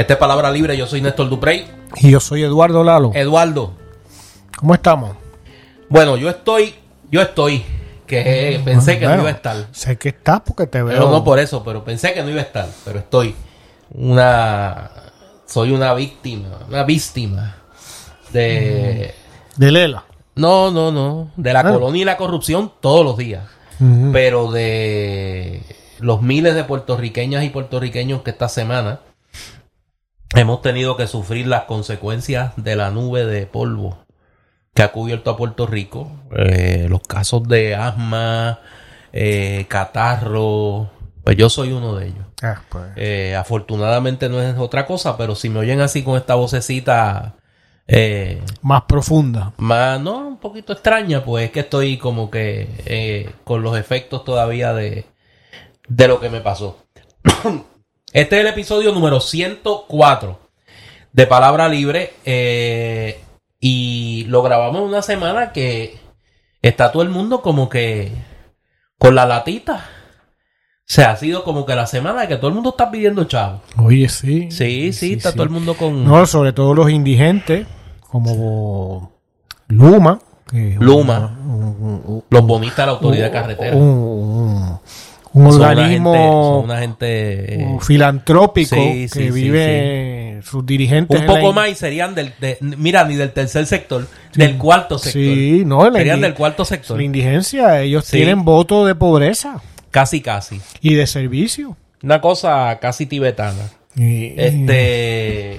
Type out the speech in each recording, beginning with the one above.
Esta es Palabra Libre, yo soy Néstor Duprey. Y yo soy Eduardo Lalo. Eduardo, ¿Cómo estamos? bueno, yo estoy, yo estoy, que pensé que no iba a estar. Sé que estás porque te veo. Pero no por eso, pero pensé que no iba a estar, pero estoy. Una, soy una víctima, una víctima de... De Lela. No, no, no, de la Ah. colonia y la corrupción todos los días. Pero de los miles de puertorriqueñas y puertorriqueños que esta semana hemos tenido que sufrir las consecuencias de la nube de polvo que ha cubierto a Puerto Rico, Eh, los casos de asma, eh, catarro, pues yo soy uno de ellos. Ah, pues. Eh, afortunadamente no es otra cosa, pero si me oyen así con esta vocecita Más profunda. más, no, un poquito extraña, pues es que estoy como que con los efectos todavía de, de lo que me pasó. Este es el episodio número 104 de Palabra Libre eh, y lo grabamos en una semana que está todo el mundo como que con la latita. O sea, ha sido como que la semana que todo el mundo está pidiendo chavo. Oye, sí. Sí, sí, está todo el mundo con... No, sobre todo los indigentes, como Luma. que Luma. un- un- Los bonistas de la autoridad de carretera. Un, Son una organismo gente- son una gente, eh, un filantrópico sí, sí, que sí, vive sus dirigentes. un poco más y serían del, de- mira, ni del tercer sector, del cuarto sector. Sí, no, serían del cuarto sector. La indigencia, ellos tienen voto de pobreza Casi, casi. y de servicio. Una cosa casi tibetana. Y- Este.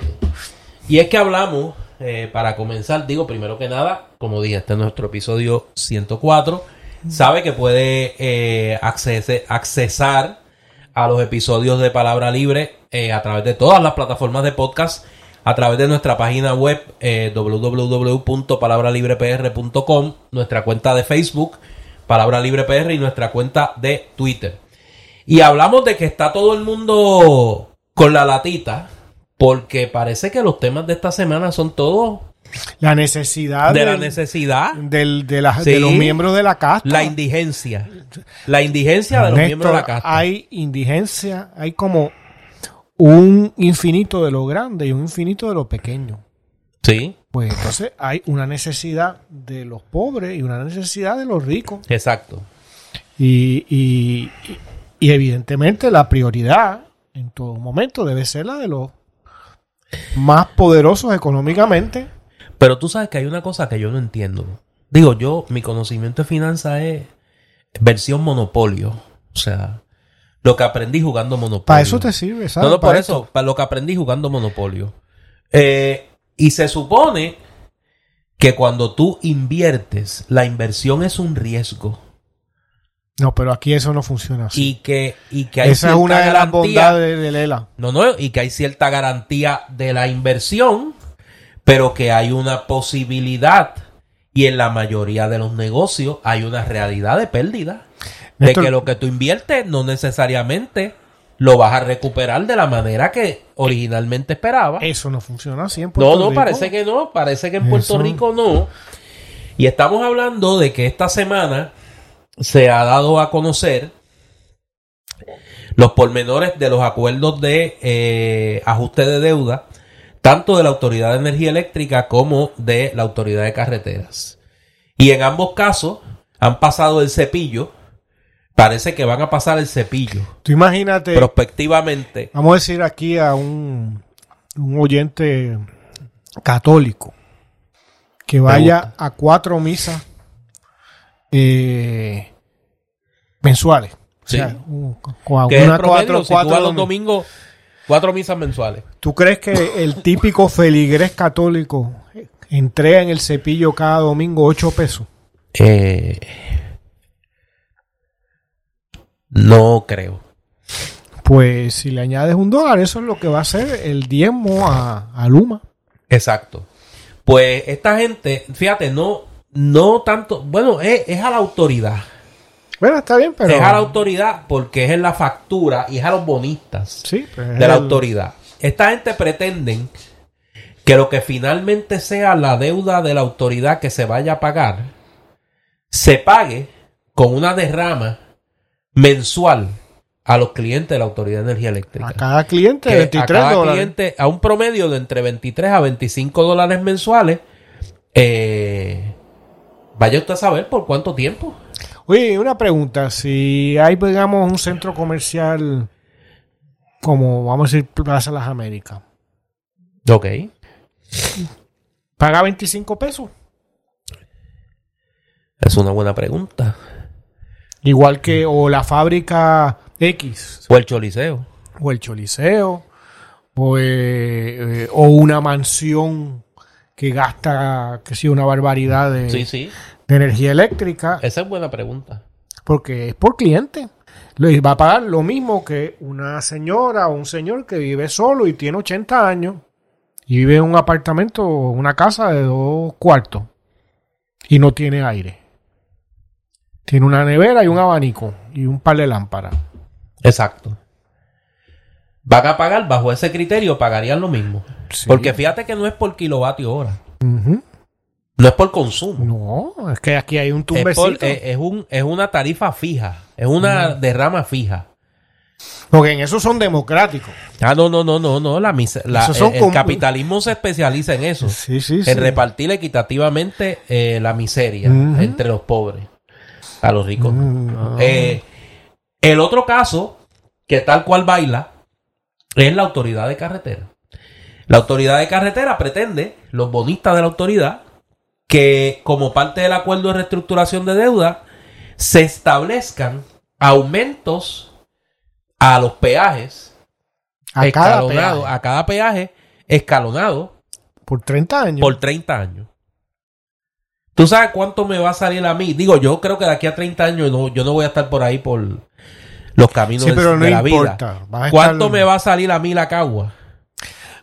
Y es que hablamos, eh, para comenzar, digo, primero que nada, como dije, este es nuestro episodio 104. Sabe que puede eh, accese- accesar a los episodios de Palabra Libre eh, a través de todas las plataformas de podcast, a través de nuestra página web eh, www.palabralibrepr.com, nuestra cuenta de Facebook, Palabra Libre PR y nuestra cuenta de Twitter. Y hablamos de que está todo el mundo con la latita, porque parece que los temas de esta semana son todos la necesidad de la necesidad, del- de, la- Sí. de los miembros de la casta. la indigencia. La indigencia de los miembros de la casta. Hay indigencia, hay como un infinito de lo grande y un infinito de lo pequeño. Sí, Pues entonces hay una necesidad de los pobres y una necesidad de los ricos. exacto. Y- y- y evidentemente la prioridad en todo momento debe ser la de los más poderosos económicamente. Pero tú sabes que hay una cosa que yo no entiendo. Digo, yo, mi conocimiento de finanzas es versión monopolio. O sea, lo que aprendí jugando monopolio. Para eso te sirve, ¿sabes? No, no, por eso, para lo que aprendí jugando Monopolio. Eh, y se supone que cuando tú inviertes, la inversión es un riesgo. No, pero aquí eso no funciona así. Y que, y que hay Esa es una de las bondades de, de Lela. No, no, y que hay cierta garantía de la inversión, pero que hay una posibilidad. Y en la mayoría de los negocios hay una realidad de pérdida. De que lo que tú inviertes no necesariamente lo vas a recuperar de la manera que originalmente esperaba. Eso no funciona así en No, Puerto no, Rico. parece que no. Parece que en Puerto Eso. Rico no. Y estamos hablando de que esta semana se ha dado a conocer los pormenores de los acuerdos de eh, ajuste de deuda, tanto de la Autoridad de Energía Eléctrica como de la Autoridad de Carreteras. Y en ambos casos han pasado el cepillo. Parece que van a pasar el cepillo. Tú imagínate, Prospectivamente. vamos a decir aquí a un, un oyente católico que vaya a cuatro misas eh, mensuales. Sí. O sea, un- con Que es una promedio, cuatro, si tú cuatro los domingos, cuatro misas mensuales. ¿Tú crees que el típico feligrés católico entrega en el cepillo cada domingo ocho pesos? Eh, no creo. Pues si le añades un dólar, eso es lo que va a ser el diezmo a, a Luma. Exacto. Pues esta gente, fíjate, no, no tanto, bueno, es, es a la autoridad. Bueno, está bien, pero... Es a la autoridad porque es en la factura y es a los bonistas Sí, pues, de la el- autoridad. Esta gente pretenden que lo que finalmente sea la deuda de la autoridad que se vaya a pagar, se pague con una derrama mensual a los clientes de la Autoridad de Energía Eléctrica. A cada cliente Que 23 a cada dólares. cliente a un promedio de entre 23 a 25 dólares mensuales. Eh, vaya usted a saber por cuánto tiempo. Oye, una pregunta. Si hay, digamos, un centro comercial como, vamos a decir, Plaza Las Américas, Ok. ¿paga 25 pesos? Es una buena pregunta. Igual que, o la fábrica X, O el choliseo. o el Choliseo, o, eh, eh, o una mansión que gasta, que sí, una barbaridad de, Sí, sí. De energía eléctrica, Esa es buena pregunta. porque es por cliente. Le va a pagar lo mismo que una señora o un señor que vive solo y tiene 80 años y vive en un apartamento o una casa de dos cuartos y no tiene aire. Tiene una nevera y un abanico y un par de lámparas. Exacto. Van a pagar bajo ese criterio, pagarían lo mismo. Sí. Porque fíjate que no es por kilovatio hora. No es por consumo. No, es que aquí hay un Es, por- tumbecito. es- es un, es una tarifa fija. Es una derrama fija. Porque en eso son democráticos. Ah, no, no, no, no, no. La, la- son el, como- capitalismo se especializa en eso. Sí, sí, sí. En repartir equitativamente eh, la miseria entre los pobres. A los ricos. no. Mm, Eh, el otro caso, que tal cual baila, es la autoridad de carretera. La autoridad de carretera pretende, los bonistas de la autoridad, que como parte del acuerdo de reestructuración de deuda, se establezcan aumentos a los peajes a cada escalonados, peaje, a cada peaje escalonado por 30 años. por 30 años. ¿Tú sabes cuánto me va a salir a mí? Digo, yo creo que de aquí a 30 años no, yo no voy a estar por ahí por los caminos Sí, de- pero no de la importa. vida. Vas a ¿Cuánto estar- me va a salir a mí la cagua?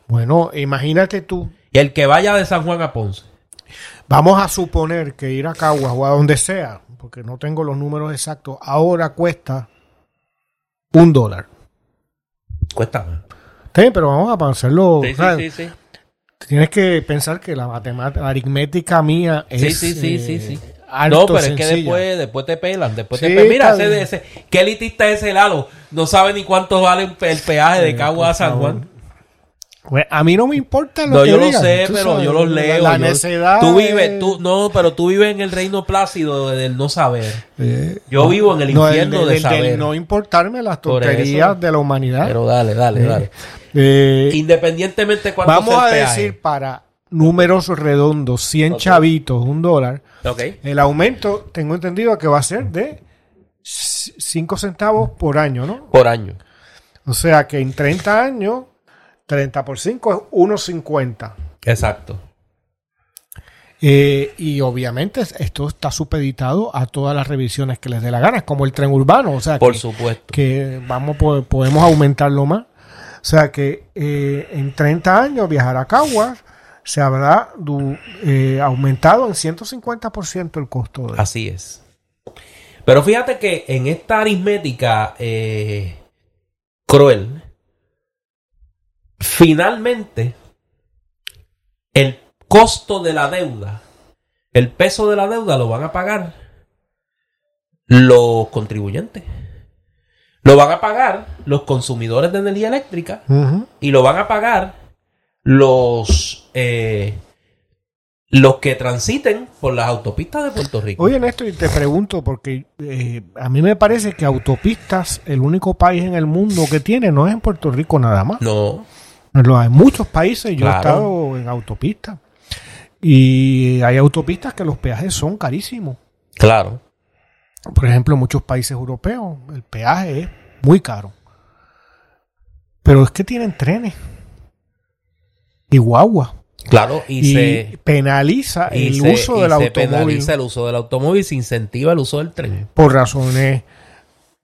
Bueno, imagínate tú. Y el que vaya de San Juan a Ponce. Vamos a suponer que ir a Caguas o a donde sea, porque no tengo los números exactos, ahora cuesta un dólar. Cuesta bien, pero vamos a hacerlo. Sí, sí, sí, sí. Tienes que pensar que la matemática, la aritmética mía es. Sí, sí, sí, eh, sí, sí. alto, no, pero es que después, después te pelan, después Sí, te pelan. Mira, ese, ese, ¿qué elitista es ese Lalo? No sabe ni cuánto vale el pe- el peaje de Eh, Cagua a San. Juan. Pues, a mí no me importa lo No, que yo lo digan, sé, tú pero sabes, yo los leo. La necedad. Tú vives, es- tú, no, pero tú vives en el reino plácido del no saber. Eh, Yo vivo en el no, infierno de del- del saber. no importarme las tonterías de la humanidad. Pero dale, dale, dale. Eh, Independientemente cuánto vamos sea a el peaje. decir para números redondos, 100 Ok. chavitos, un dólar. Ok. El aumento, tengo entendido que va a ser de 5 centavos por año, ¿no? Por año. O sea que en 30 años, 30 por 5 es 1.50. Exacto. Eh, y obviamente esto está supeditado a todas las revisiones que les dé la gana, como el tren urbano, o sea Por que, supuesto. que vamos po- podemos aumentarlo más. O sea que eh, en 30 años viajar a Caguas se habrá eh, aumentado en 150% el costo de Así es. Pero fíjate que en esta aritmética eh, cruel, finalmente el costo de la deuda, el peso de la deuda lo van a pagar los contribuyentes. Lo van a pagar los consumidores de energía eléctrica y lo van a pagar los eh, los que transiten por las autopistas de Puerto Rico. Oye, Néstor, y te pregunto, porque eh, a mí me parece que autopistas, el único país en el mundo que tiene, no es en Puerto Rico nada más. No, Lo hay en muchos países, yo he estado en autopistas. Y hay autopistas que los peajes son carísimos. claro. Por ejemplo, en muchos países europeos el peaje es muy caro. Pero es que tienen trenes y guagua. Claro, y, Y, se, penaliza y el se- uso y del se automóvil penaliza el uso del automóvil, se incentiva el uso del tren. por razones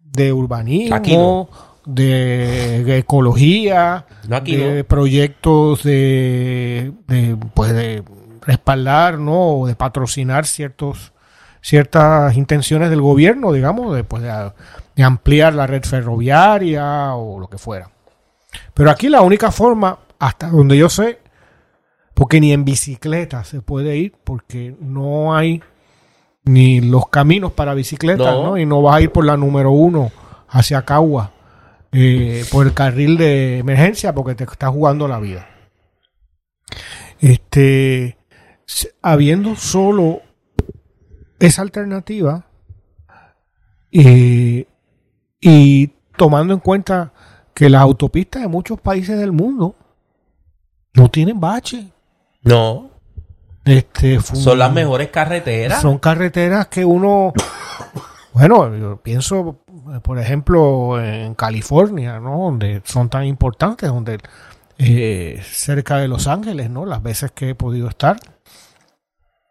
de urbanismo, Aquí no. De, de ecología, No, aquí de no. proyectos de, de, pues de respaldar, ¿no? O de patrocinar ciertos ciertas intenciones del gobierno, digamos, de, pues, de, de ampliar la red ferroviaria o lo que fuera. Pero aquí la única forma, hasta donde yo sé, porque ni en bicicleta se puede ir, porque no hay ni los caminos para bicicletas, No. ¿no? Y no vas a ir por la número uno hacia Cagua eh, por el carril de emergencia porque te está jugando la vida. Este, habiendo solo esa alternativa eh, y tomando en cuenta que las autopistas de muchos países del mundo no tienen bache. No, Este, son las mejores carreteras. son carreteras que uno, bueno, yo pienso, por ejemplo, en California, ¿no? Donde son tan importantes, donde eh, cerca de Los Ángeles, ¿no? Las veces que he podido estar,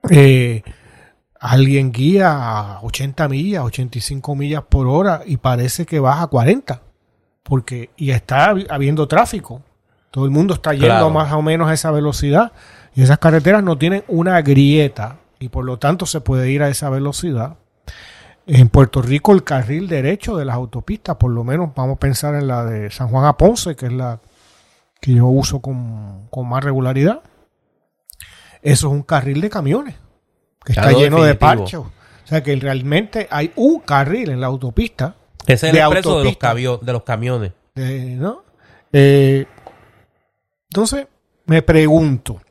eh, alguien guía a 80 millas, 85 millas por hora y parece que baja a 40, porque y está habi- habiendo tráfico. Todo el mundo está yendo Claro. más o menos a esa velocidad y esas carreteras no tienen una grieta y por lo tanto se puede ir a esa velocidad. En Puerto Rico el carril derecho de las autopistas, por lo menos vamos a pensar en la de San Juan a Ponce, que es la que yo uso con, con más regularidad. Eso es un carril de camiones, que está lleno de parches. O sea que realmente hay un carril en la autopista Ese es el de expreso los, de los camiones. eh, ¿no? Eh, entonces, me pregunto,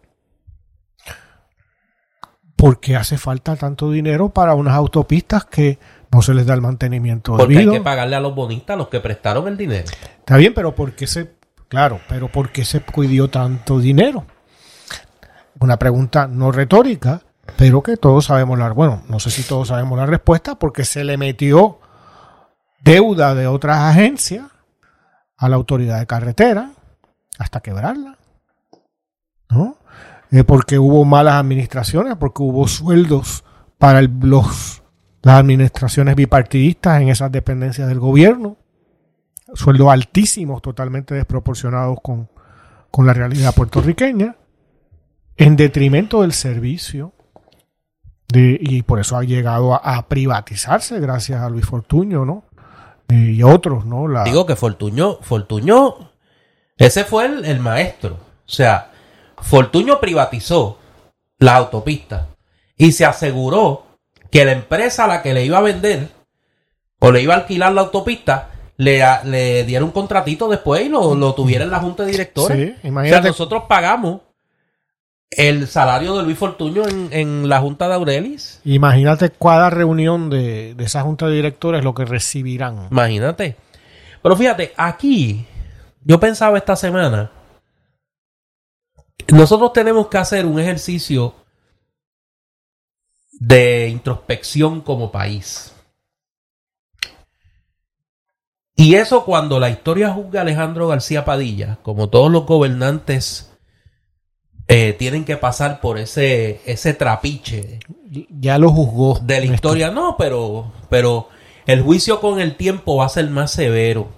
¿por qué hace falta tanto dinero para unas autopistas que no se les da el mantenimiento Porque hay debido? que pagarle a los bonistas, los que prestaron el dinero. Está bien, pero ¿por qué se, claro, pero ¿por qué se cuidió tanto dinero? Una pregunta no retórica, pero que todos sabemos la, bueno, no sé si todos sabemos la respuesta, porque se le metió deuda de otras agencias a la autoridad de carretera hasta quebrarla, ¿no? Porque hubo malas administraciones, porque hubo sueldos para los, las administraciones bipartidistas en esas dependencias del gobierno sueldos altísimos, totalmente desproporcionados con, con la realidad puertorriqueña, en detrimento del servicio. De, y por eso ha llegado a, privatizarse gracias a Luis Fortuño, ¿no? Eh, y otros, ¿no? Digo que Fortuño, Fortuño, ese fue el, el maestro. O sea, Fortuño privatizó la autopista y se aseguró que la empresa a la que le iba a vender o le iba a alquilar la autopista le, diera un contratito después y lo, lo tuviera en la junta de directores. Sí, o sea, imagínate, nosotros pagamos el salario de Luis Fortuño en, en la junta de Aurelis. imagínate cada reunión de, de esa junta de directores lo que recibirán. Imagínate. Pero fíjate, aquí yo pensaba esta semana, nosotros tenemos que hacer un ejercicio de introspección como país. Y eso cuando la historia juzga a Alejandro García Padilla, como todos los gobernantes eh, tienen que pasar por ese, ese trapiche Ya lo juzgó. de la historia, no, pero, pero el juicio con el tiempo va a ser más severo.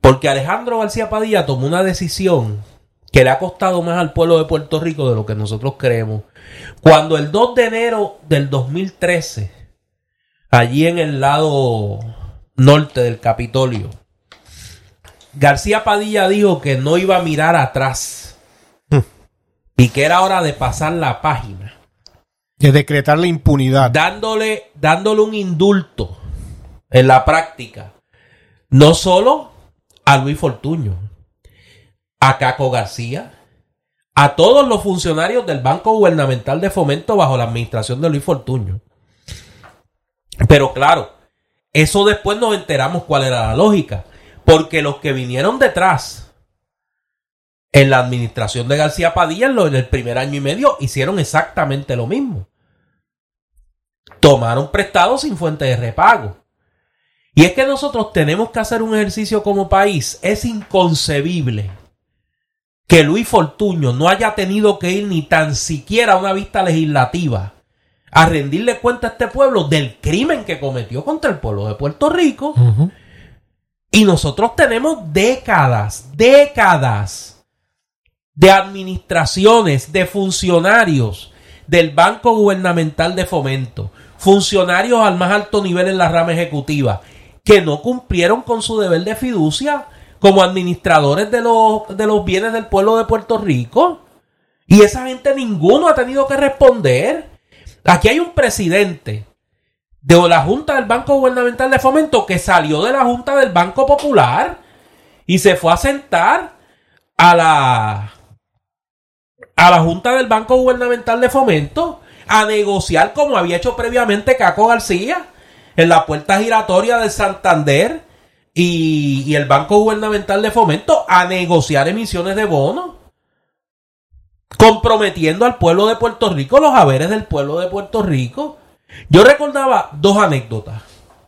Porque Alejandro García Padilla tomó una decisión que le ha costado más al pueblo de Puerto Rico de lo que nosotros creemos. Cuando el 2 de enero del 2013, allí en el lado norte del Capitolio, García Padilla dijo que no iba a mirar atrás y que era hora de pasar la página De decretar la impunidad. dándole, dándole un indulto en la práctica, no solo a Luis Fortuño, a Caco García, a todos los funcionarios del Banco Gubernamental de Fomento bajo la administración de Luis Fortuño. Pero claro, eso después nos enteramos cuál era la lógica, porque los que vinieron detrás en la administración de García Padilla en el primer año y medio hicieron exactamente lo mismo tomaron prestado sin fuente de repago. Y es que nosotros tenemos que hacer un ejercicio como país. Es inconcebible que Luis Fortuño no haya tenido que ir ni tan siquiera a una vista legislativa a rendirle cuenta a este pueblo del crimen que cometió contra el pueblo de Puerto Rico. Y nosotros tenemos décadas, décadas de administraciones, de funcionarios del Banco Gubernamental de Fomento, funcionarios al más alto nivel en la rama ejecutiva, que no cumplieron con su deber de fiducia como administradores de los, de los bienes del pueblo de Puerto Rico. Y esa gente ninguno ha tenido que responder. Aquí hay un presidente de la Junta del Banco Gubernamental de Fomento que salió de la Junta del Banco Popular y se fue a sentar a la a la Junta del Banco Gubernamental de Fomento a negociar como había hecho previamente Caco García en la puerta giratoria de Santander y, y el Banco Gubernamental de Fomento a negociar emisiones de bonos comprometiendo al pueblo de Puerto Rico los haberes del pueblo de Puerto Rico. Yo recordaba dos anécdotas,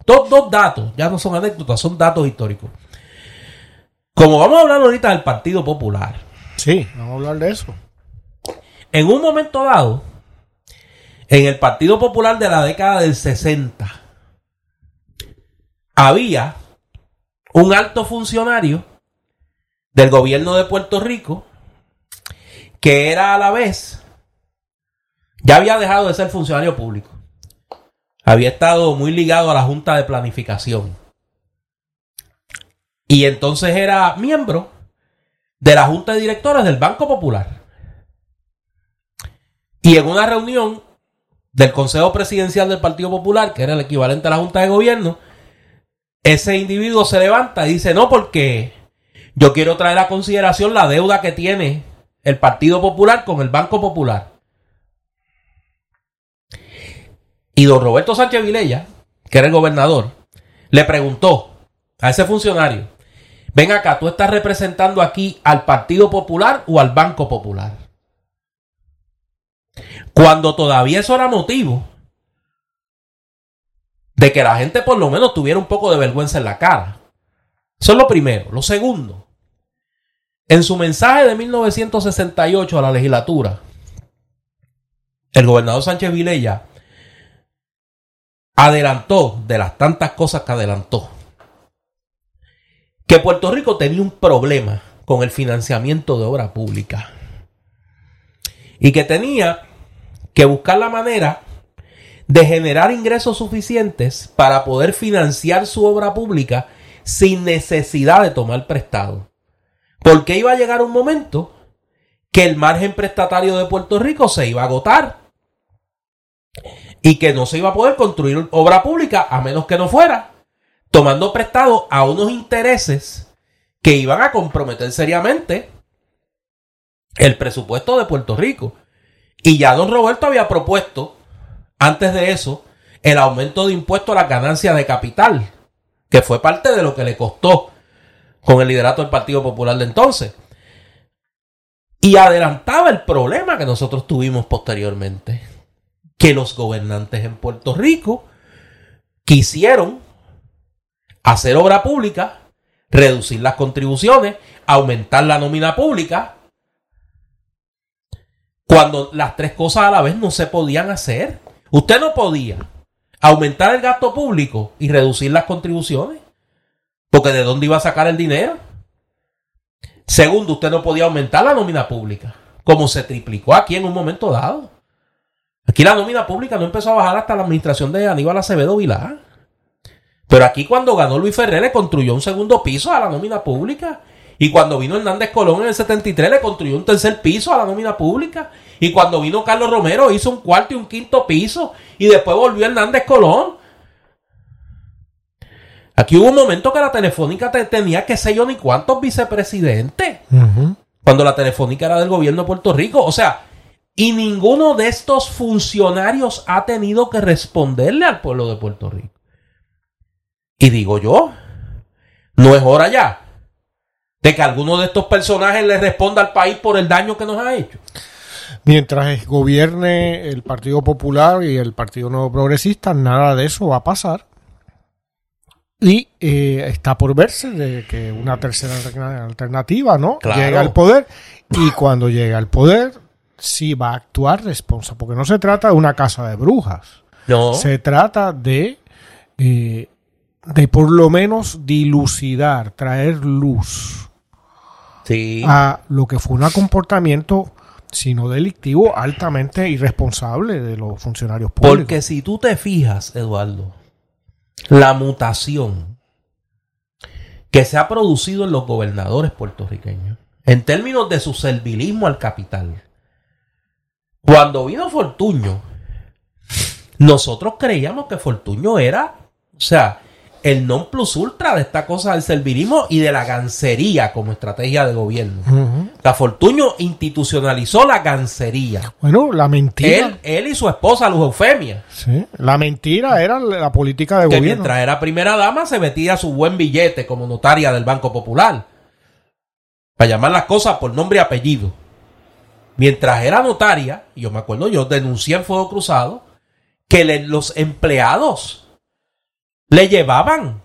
dos, dos datos, ya no son anécdotas, son datos históricos. Como vamos a hablar ahorita del Partido Popular, Sí, vamos a hablar de eso. en un momento dado, en el Partido Popular de la década del 60, había un alto funcionario del gobierno de Puerto Rico que era a la vez, ya había dejado de ser funcionario público. Había estado muy ligado a la Junta de Planificación. Y entonces era miembro de la Junta de Directores del Banco Popular. Y en una reunión del Consejo Presidencial del Partido Popular, que era el equivalente a la Junta de Gobierno, ese individuo se levanta y dice, no, porque yo quiero traer a consideración la deuda que tiene el Partido Popular con el Banco Popular. Y don Roberto Sánchez Vilella, que era el gobernador, le preguntó a ese funcionario, ven acá, ¿tú estás representando aquí al Partido Popular o al Banco Popular? Cuando todavía eso era motivo de que la gente por lo menos tuviera un poco de vergüenza en la cara. Eso es lo primero. Lo segundo, en su mensaje de 1968 a la legislatura, el gobernador Sánchez Vilella adelantó, de las tantas cosas que adelantó, que Puerto Rico tenía un problema con el financiamiento de obra pública y que tenía que buscar la manera de generar ingresos suficientes para poder financiar su obra pública sin necesidad de tomar prestado. Porque iba a llegar un momento que el margen prestatario de Puerto Rico se iba a agotar y que no se iba a poder construir obra pública a menos que no fuera tomando prestado a unos intereses que iban a comprometer seriamente el presupuesto de Puerto Rico. Y ya don Roberto había propuesto, antes de eso, el aumento de impuesto a las ganancias de capital, que fue parte de lo que le costó con el liderato del Partido Popular de entonces. Y adelantaba el problema que nosotros tuvimos posteriormente, que los gobernantes en Puerto Rico quisieron hacer obra pública, reducir las contribuciones, aumentar la nómina pública, cuando las tres cosas a la vez no se podían hacer. Usted no podía aumentar el gasto público y reducir las contribuciones, porque ¿de dónde iba a sacar el dinero? Segundo, usted no podía aumentar la nómina pública, como se triplicó aquí en un momento dado. Aquí la nómina pública no empezó a bajar hasta la administración de Aníbal Acevedo Vilar. Pero aquí cuando ganó Luis Ferrer le construyó un segundo piso a la nómina pública. Y cuando vino Hernández Colón en el 73 le construyó un tercer piso a la nómina pública. Y cuando vino Carlos Romero hizo un cuarto y un quinto piso. Y después volvió Hernández Colón. Aquí hubo un momento que la telefónica te- tenía que sé yo ni cuántos vicepresidentes. Cuando la telefónica era del gobierno de Puerto Rico. O sea, y ninguno de estos funcionarios ha tenido que responderle al pueblo de Puerto Rico. Y digo yo, no es hora ya de que alguno de estos personajes le responda al país por el daño que nos ha hecho. Mientras gobierne el Partido Popular y el Partido Nuevo Progresista, nada de eso va a pasar. Y eh, está por verse de que una tercera alterna- alternativa, ¿no? Claro. Llega al poder y cuando llega al poder sí va a actuar responsable, porque no se trata de una casa de brujas. No. Se trata de, eh, de por lo menos dilucidar, traer luz Sí. a lo que fue un comportamiento, si no delictivo, altamente irresponsable de los funcionarios públicos. Porque si tú te fijas, Eduardo, la mutación que se ha producido en los gobernadores puertorriqueños, en términos de su servilismo al capital, cuando vino Fortuño, nosotros creíamos que Fortuño era, o sea, el non plus ultra de esta cosa del servilismo y de la gancería como estrategia de gobierno. La Fortuño institucionalizó la gancería. Bueno, la mentira. Él, él y su esposa, Luz Eufemia, Sí, La mentira era la política de que gobierno. mientras era primera dama se metía su buen billete como notaria del Banco Popular. Para llamar las cosas por nombre y apellido. Mientras era notaria, yo me acuerdo, yo denuncié en Fuego Cruzado, que le- los empleados le llevaban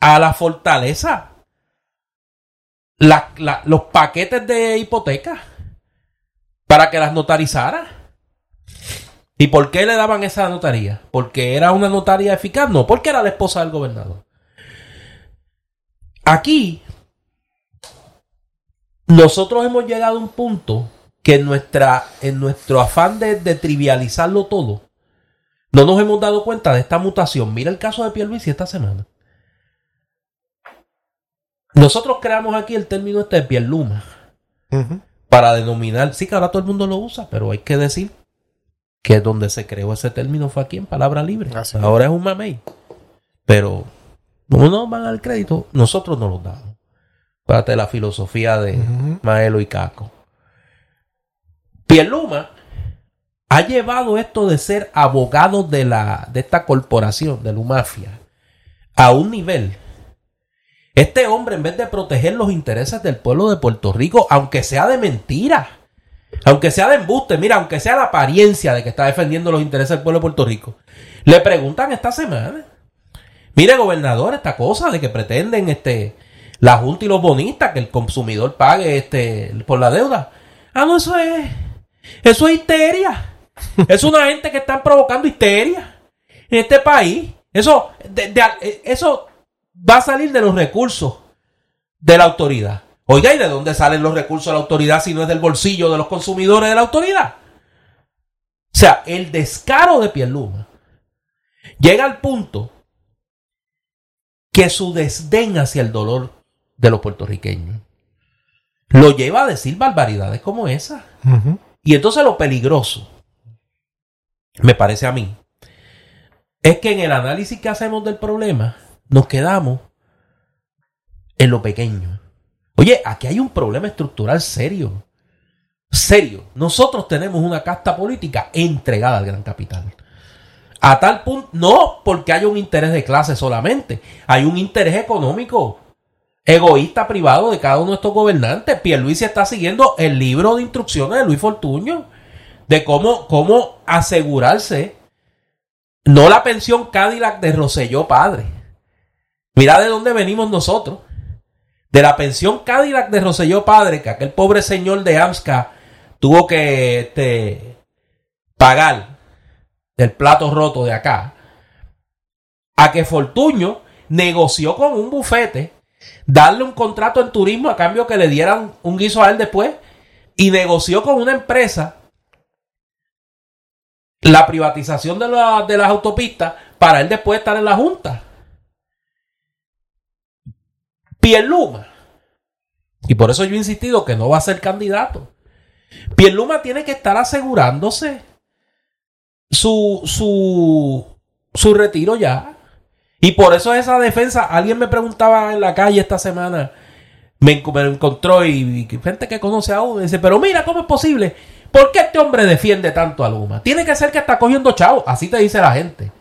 a la fortaleza los paquetes de hipoteca para que las notarizara. ¿Y por qué le daban esa notaría? ¿Porque era una notaria eficaz? No, porque era la esposa del gobernador. Aquí, nosotros hemos llegado a un punto que en, nuestra, en nuestro afán de trivializarlo todo, no nos hemos dado cuenta de esta mutación. Mira el caso de Pierluisi esta semana. Nosotros creamos aquí el término este de Pierluma Ujú. para denominar, sí que ahora todo el mundo lo usa, pero hay que decir que donde se creó ese término fue aquí en palabra libre. Así es. ahora es un mamey. Pero no nos van al crédito, nosotros no los damos. Parte de la filosofía de. Maelo y Caco. Pierluma ha llevado esto de ser abogado de, la, de esta corporación, de Lumafia, a un nivel. Este hombre, en vez de proteger los intereses del pueblo de Puerto Rico, aunque sea de mentira, aunque sea de embuste, mira, aunque sea la apariencia de que está defendiendo los intereses del pueblo de Puerto Rico, le preguntan esta semana, mire gobernador, esta cosa de que pretenden este la Junta y los bonistas que el consumidor pague este por la deuda. Ah, no, eso es eso es histeria. Es una gente que están provocando histeria en este país. Eso, de- de- eso va a salir de los recursos de la autoridad. Oiga, ¿y de dónde salen los recursos de la autoridad si no es del bolsillo de los consumidores de la autoridad? O sea, el descaro de Pierluma llega al punto que su desdén hacia el dolor de los puertorriqueños lo lleva a decir barbaridades como esa. Y entonces lo peligroso, me parece a mí, es que en el análisis que hacemos del problema nos quedamos en lo pequeño. Oye, aquí hay un problema estructural serio. Serio. Nosotros tenemos una casta política entregada al gran capital. A tal punto, no porque haya un interés de clase solamente, hay un interés económico egoísta privado de cada uno de estos gobernantes. Pierluisi está siguiendo el libro de instrucciones de Luis Fortuño de cómo, cómo asegurarse no la pensión Cadillac de Roselló padre. Mira de dónde venimos nosotros. De la pensión Cadillac de Roselló padre que aquel pobre señor de AMSCA tuvo que este, pagar del plato roto de acá. A que Fortuño negoció con un bufete darle un contrato en turismo a cambio que le dieran un guiso a él después y negoció con una empresa la privatización de, de las autopistas para él después estar en la Junta. Pierluma. Y por eso yo he insistido que no va a ser candidato. Pierluma tiene que estar asegurándose su, su, su retiro ya. Y por eso esa defensa, alguien me preguntaba en la calle esta semana, me encontró y, y gente que conoce a uno, dice, pero mira, ¿cómo es posible? ¿Por qué este hombre defiende tanto a Luma? Tiene que ser que está cogiendo chavo, así te dice la gente.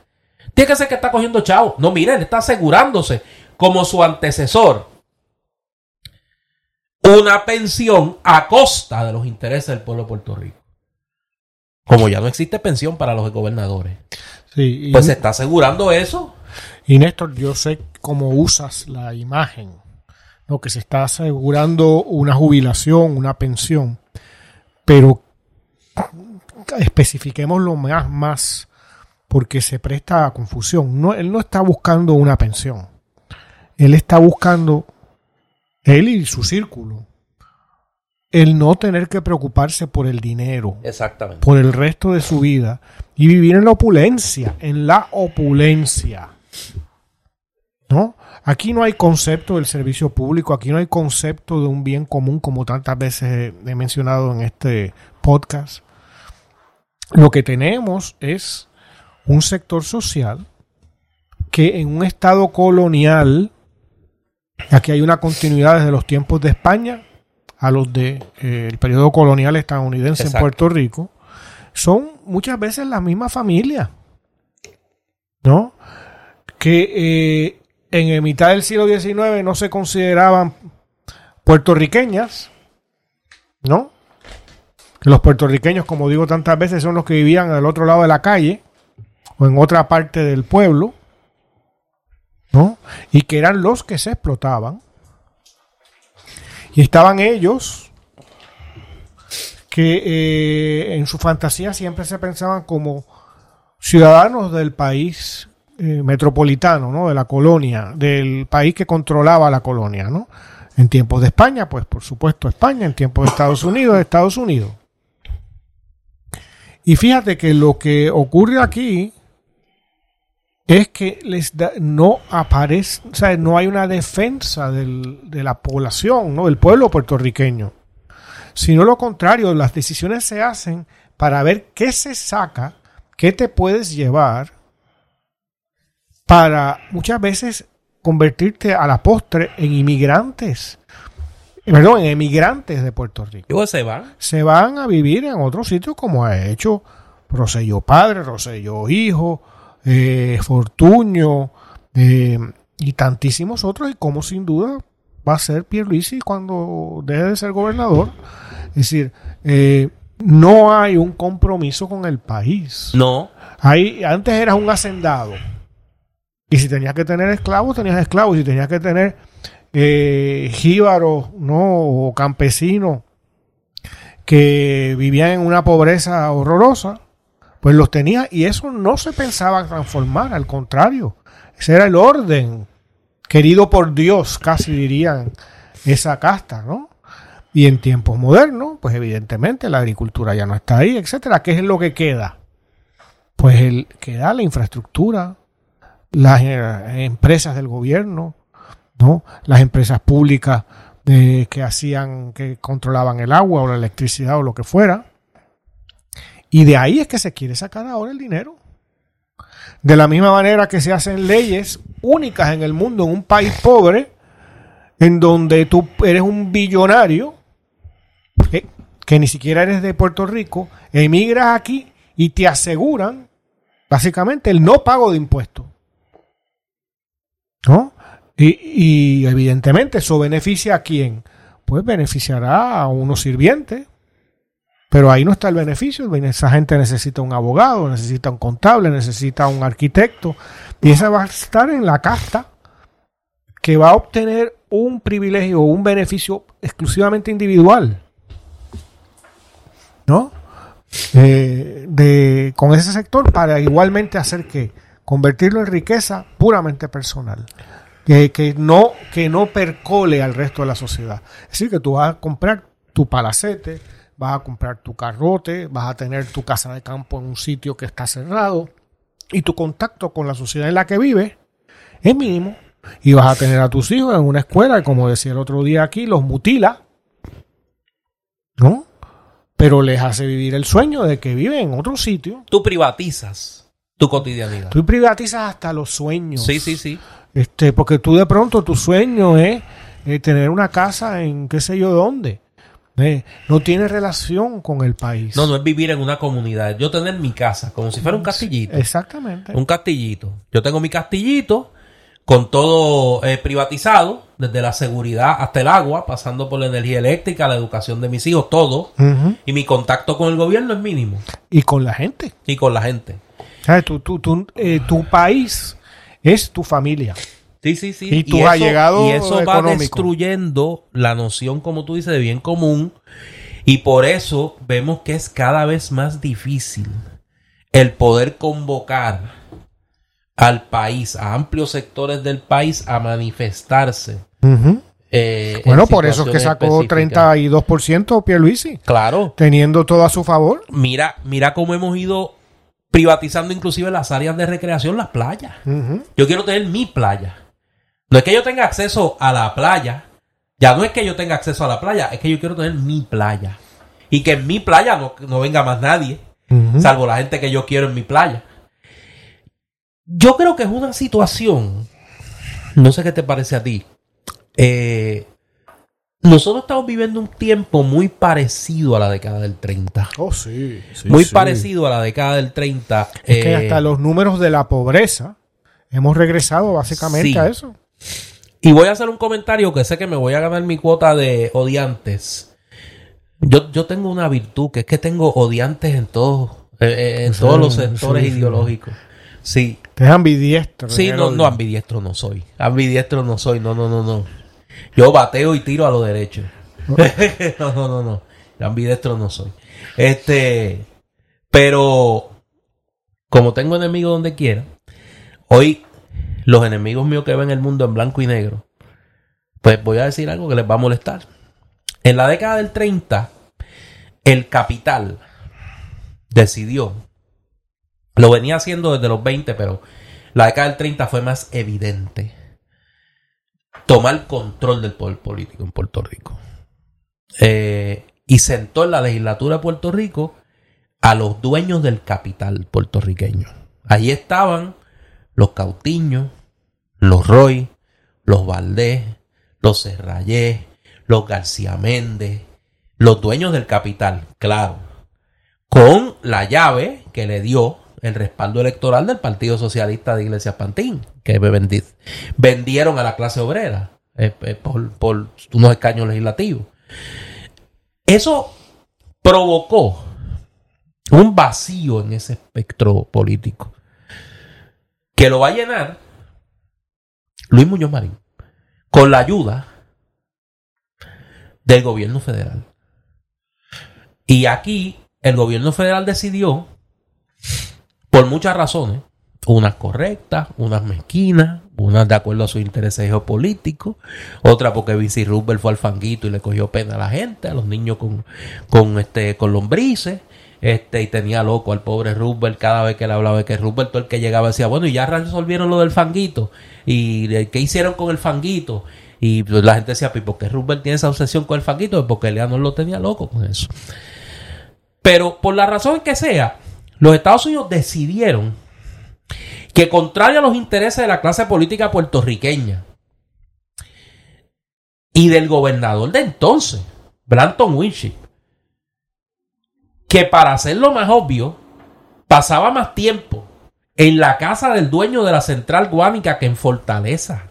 Tiene que ser que está cogiendo chavo. No, mire, él está asegurándose como su antecesor una pensión a costa de los intereses del pueblo de Puerto Rico. Como ya no existe pensión para los gobernadores, Sí, y, pues se está asegurando eso. y Néstor, yo sé cómo usas la imagen, ¿no? que se está asegurando una jubilación, una pensión, pero especifiquémoslo más, más porque se presta a confusión. No, él no está buscando una pensión, él está buscando, él y su círculo, el no tener que preocuparse por el dinero Exactamente. por el resto de su vida y vivir en la opulencia, en la opulencia. ¿No? Aquí no hay concepto del servicio público, aquí no hay concepto de un bien común como tantas veces he mencionado en este podcast. Lo que tenemos es un sector social que en un estado colonial, aquí hay una continuidad desde los tiempos de España a los del de, eh, periodo colonial estadounidense Exacto. en Puerto Rico, son muchas veces la misma familia, ¿no? Que eh, en la mitad del siglo XIX no se consideraban puertorriqueñas, ¿no? Los puertorriqueños, como digo tantas veces, son los que vivían al otro lado de la calle o en otra parte del pueblo, ¿no? Y que eran los que se explotaban. Y estaban ellos que eh, en su fantasía siempre se pensaban como ciudadanos del país eh, metropolitano, ¿no? De la colonia, del país que controlaba la colonia, ¿no? En tiempos de España, pues por supuesto España, en tiempos de Estados Unidos, Estados Unidos. Y fíjate que lo que ocurre aquí es que les da, no aparece, o sea, no hay una defensa del, de la población, ¿no? del pueblo puertorriqueño, sino lo contrario, las decisiones se hacen para ver qué se saca, qué te puedes llevar, para muchas veces convertirte a la postre en inmigrantes, perdón, en emigrantes de Puerto Rico Digo, se van. se van a vivir en otros sitios como ha hecho Rosselló padre, Rosselló hijo, eh, Fortuño eh, y tantísimos otros y como sin duda va a ser Pierluisi cuando deje de ser gobernador. Es decir, eh, no hay un compromiso con el país. No. Ahí, antes eras un hacendado. Y si tenías que tener esclavos, tenías esclavos. Si tenías que tener eh, jíbaros, ¿no? O campesinos que vivían en una pobreza horrorosa, pues los tenía y eso no se pensaba transformar, al contrario. Ese era el orden querido por Dios, casi dirían, esa casta, ¿no? Y en tiempos modernos, pues evidentemente la agricultura ya no está ahí, etcétera. ¿Qué es lo que queda? Pues el, queda la infraestructura, las eh, empresas del gobierno, Las empresas públicas eh, que hacían, que controlaban el agua o la electricidad o lo que fuera. Y de ahí es que se quiere sacar ahora el dinero. De la misma manera que se hacen leyes únicas en el mundo, en un país pobre, en donde tú eres un billonario, que ni siquiera eres de Puerto Rico, emigras aquí y te aseguran, básicamente, el no pago de impuestos. ¿No? Y, y evidentemente eso beneficia a quién? Pues beneficiará a unos sirvientes, pero ahí no está el beneficio. Esa gente necesita un abogado, necesita un contable, necesita un arquitecto. Y esa va a estar en la casta que va a obtener un privilegio o un beneficio exclusivamente individual. ¿No? Eh, de, con ese sector para igualmente hacer que convertirlo en riqueza puramente personal. Que, que, no, que no percole al resto de la sociedad. Es decir, que tú vas a comprar tu palacete, vas a comprar tu carrote, vas a tener tu casa de campo en un sitio que está cerrado y tu contacto con la sociedad en la que vives es mínimo. Y vas a tener a tus hijos en una escuela y como decía el otro día aquí, los mutila, ¿no? Pero les hace vivir el sueño de que viven en otro sitio. Tú privatizas tu cotidianidad. Tú privatizas hasta los sueños. Sí, sí, sí. Este, porque tú de pronto tu sueño es eh, tener una casa en qué sé yo dónde. Eh, no tiene relación con el país. No, no es vivir en una comunidad. Yo tener mi casa, como si fuera un castillito. Exactamente. Un castillito. Yo tengo mi castillito con todo eh, privatizado, desde la seguridad hasta el agua, pasando por la energía eléctrica, la educación de mis hijos, todo. Uh -huh. Y mi contacto con el gobierno es mínimo. Y con la gente. Y con la gente. ¿Sabes? Tu, tu, tu, eh, tu país es tu familia. Sí, sí, sí. Y tus allegados Y eso va económicos. destruyendo la noción, como tú dices, de bien común. Y por eso vemos que es cada vez más difícil el poder convocar al país, a amplios sectores del país, a manifestarse. Uh -huh. eh, bueno, en por eso es que sacó específicas. 32% Pierluisi, Claro. teniendo todo a su favor. Mira, mira cómo hemos ido privatizando inclusive las áreas de recreación, las playas. Uh -huh. Yo quiero tener mi playa. No es que yo tenga acceso a la playa. Ya no es que yo tenga acceso a la playa, es que yo quiero tener mi playa. Y que en mi playa no, no venga más nadie, Uh -huh. salvo la gente que yo quiero en mi playa. Yo creo que es una situación, no sé qué te parece a ti. Eh, nosotros estamos viviendo un tiempo muy parecido a la década del 30. Oh, sí. sí, muy sí. parecido a la década del 30. Es que eh, hasta los números de la pobreza hemos regresado básicamente Sí. a eso. Y voy a hacer un comentario que sé que me voy a ganar mi cuota de odiantes. Yo, yo tengo una virtud, que es que tengo odiantes en todos, eh, eh, en todos los sectores ideológicos. Sí, Te es ambidiestro. sí, no, no, ambidiestro no soy. Ambidiestro no soy, no, no, no, no. Yo bateo y tiro a lo derecho. no, no, no, no. Ambidiestro no soy. Este, pero como tengo enemigos donde quiera, hoy los enemigos míos que ven el mundo en blanco y negro, pues voy a decir algo que les va a molestar. En la década del 30, el capital decidió, lo venía haciendo desde los 20, pero la década del 30 fue más evidente, tomar control del poder político en Puerto Rico. Eh, y sentó en la legislatura de Puerto Rico a los dueños del capital puertorriqueño. Allí estaban los Cautiños, los Roy, los Valdés, los Serrayés, los García Méndez, los dueños del capital, claro, con la llave que le dio el respaldo electoral del Partido Socialista de Iglesias Pantín, que vendi- vendieron a la clase obrera eh, eh, por unos escaños legislativos. Eso provocó un vacío en ese espectro político que lo va a llenar Luis Muñoz Marín con la ayuda del gobierno federal. Y aquí el gobierno federal decidió, por muchas razones, unas correctas, unas mezquinas, unas de acuerdo a sus intereses geopolíticos, otra porque Vinci Rubel fue al fanguito y le cogió pena a la gente, a los niños con, con, este, con lombrices. Este, y tenía loco al pobre Rubel cada vez que le hablaba de que Rubel todo el que llegaba decía, bueno, y ya resolvieron lo del fanguito. ¿Y qué hicieron con el fanguito? Y pues, la gente decía, "Pues, ¿por qué Rubel tiene esa obsesión con el fanguito? Porque Leonor lo tenía loco con eso. Pero por la razón que sea, los Estados Unidos decidieron que contrario a los intereses de la clase política puertorriqueña y del gobernador de entonces, Branton Winship, que para hacerlo más obvio, pasaba más tiempo en la casa del dueño de la central guánica que en Fortaleza.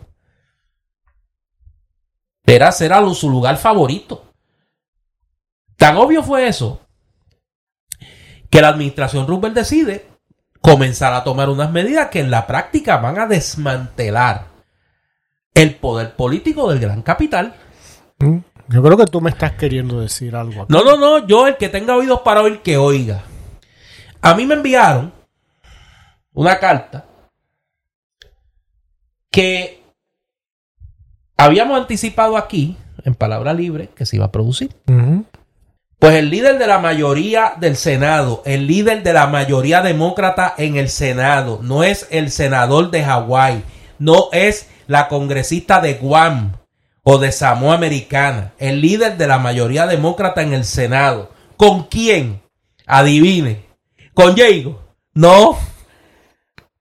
Era, era su lugar favorito. Tan obvio fue eso que la administración Roosevelt decide comenzar a tomar unas medidas que en la práctica van a desmantelar el poder político del gran capital. Mm, Yo creo que tú me estás queriendo decir algo. aquí. No, no, no, yo el que tenga oídos para oír, que oiga. A mí me enviaron una carta que habíamos anticipado aquí, en palabra libre, que se iba a producir. Ujú. Pues el líder de la mayoría del Senado, el líder de la mayoría demócrata en el Senado, no es el senador de Hawái, no es la congresista de Guam o de Samoa Americana, el líder de la mayoría demócrata en el Senado. ¿Con quién? Adivine. ¿Con Diego? No.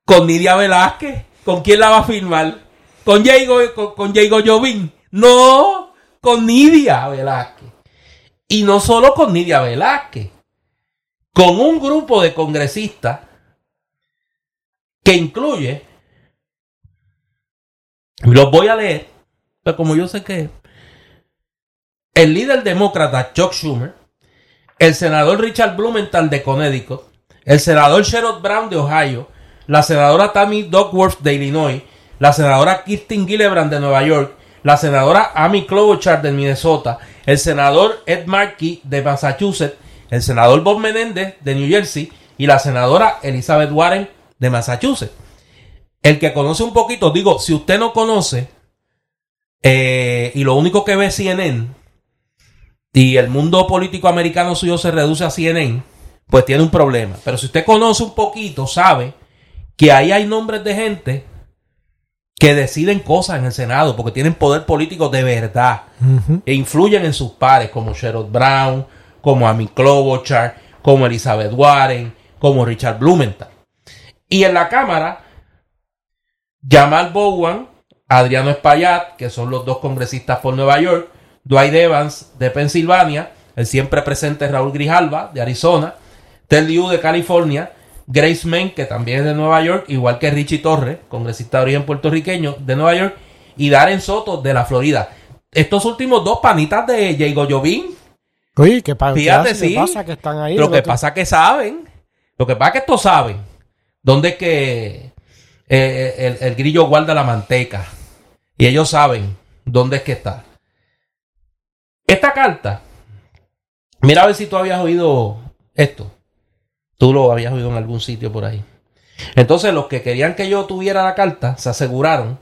¿Con Nidia Velázquez? ¿Con quién la va a firmar? ¿Con Diego, con, con? No. Con Nidia Velázquez. Y no solo con Nidia Velázquez, con un grupo de congresistas que incluye, los voy a leer, pero como yo sé que el líder demócrata Chuck Schumer, el senador Richard Blumenthal de Connecticut, el senador Sherrod Brown de Ohio, la senadora Tammy Duckworth de Illinois, la senadora Kirsten Gillibrand de Nueva York, la senadora Amy Klobuchar de Minnesota, el senador Ed Markey de Massachusetts, el senador Bob Menéndez de New Jersey y la senadora Elizabeth Warren de Massachusetts. El que conoce un poquito, digo, si usted no conoce eh, y lo único que ve es CNN y el mundo político americano suyo se reduce a CNN, pues tiene un problema. Pero si usted conoce un poquito, sabe que ahí hay nombres de gente que deciden cosas en el Senado porque tienen poder político de verdad e influyen en sus pares como Sherrod Brown, como Amy Klobuchar, como Elizabeth Warren, como Richard Blumenthal. Y en la Cámara Jamal Bowen, Adriano Espaillat, que son los dos congresistas por Nueva York, Dwight Evans de Pensilvania, el siempre presente Raúl Grijalva de Arizona, Ted Liu de California, Grace Mann, que también es de Nueva York, igual que Richie Torres, congresista de origen puertorriqueño de Nueva York, y Darren Soto de la Florida. Estos últimos dos panitas de Diego Jovín, Oye, ¿qué, pa- Fíjate, sí. pasa que están ahí? lo que otro- pasa es que saben, lo que pasa es que estos saben dónde es que eh, el, el grillo guarda la manteca. Y ellos saben dónde es que está. Esta carta, mira a ver si tú habías oído esto. Tú lo habías oído en algún sitio por ahí. Entonces, los que querían que yo tuviera la carta se aseguraron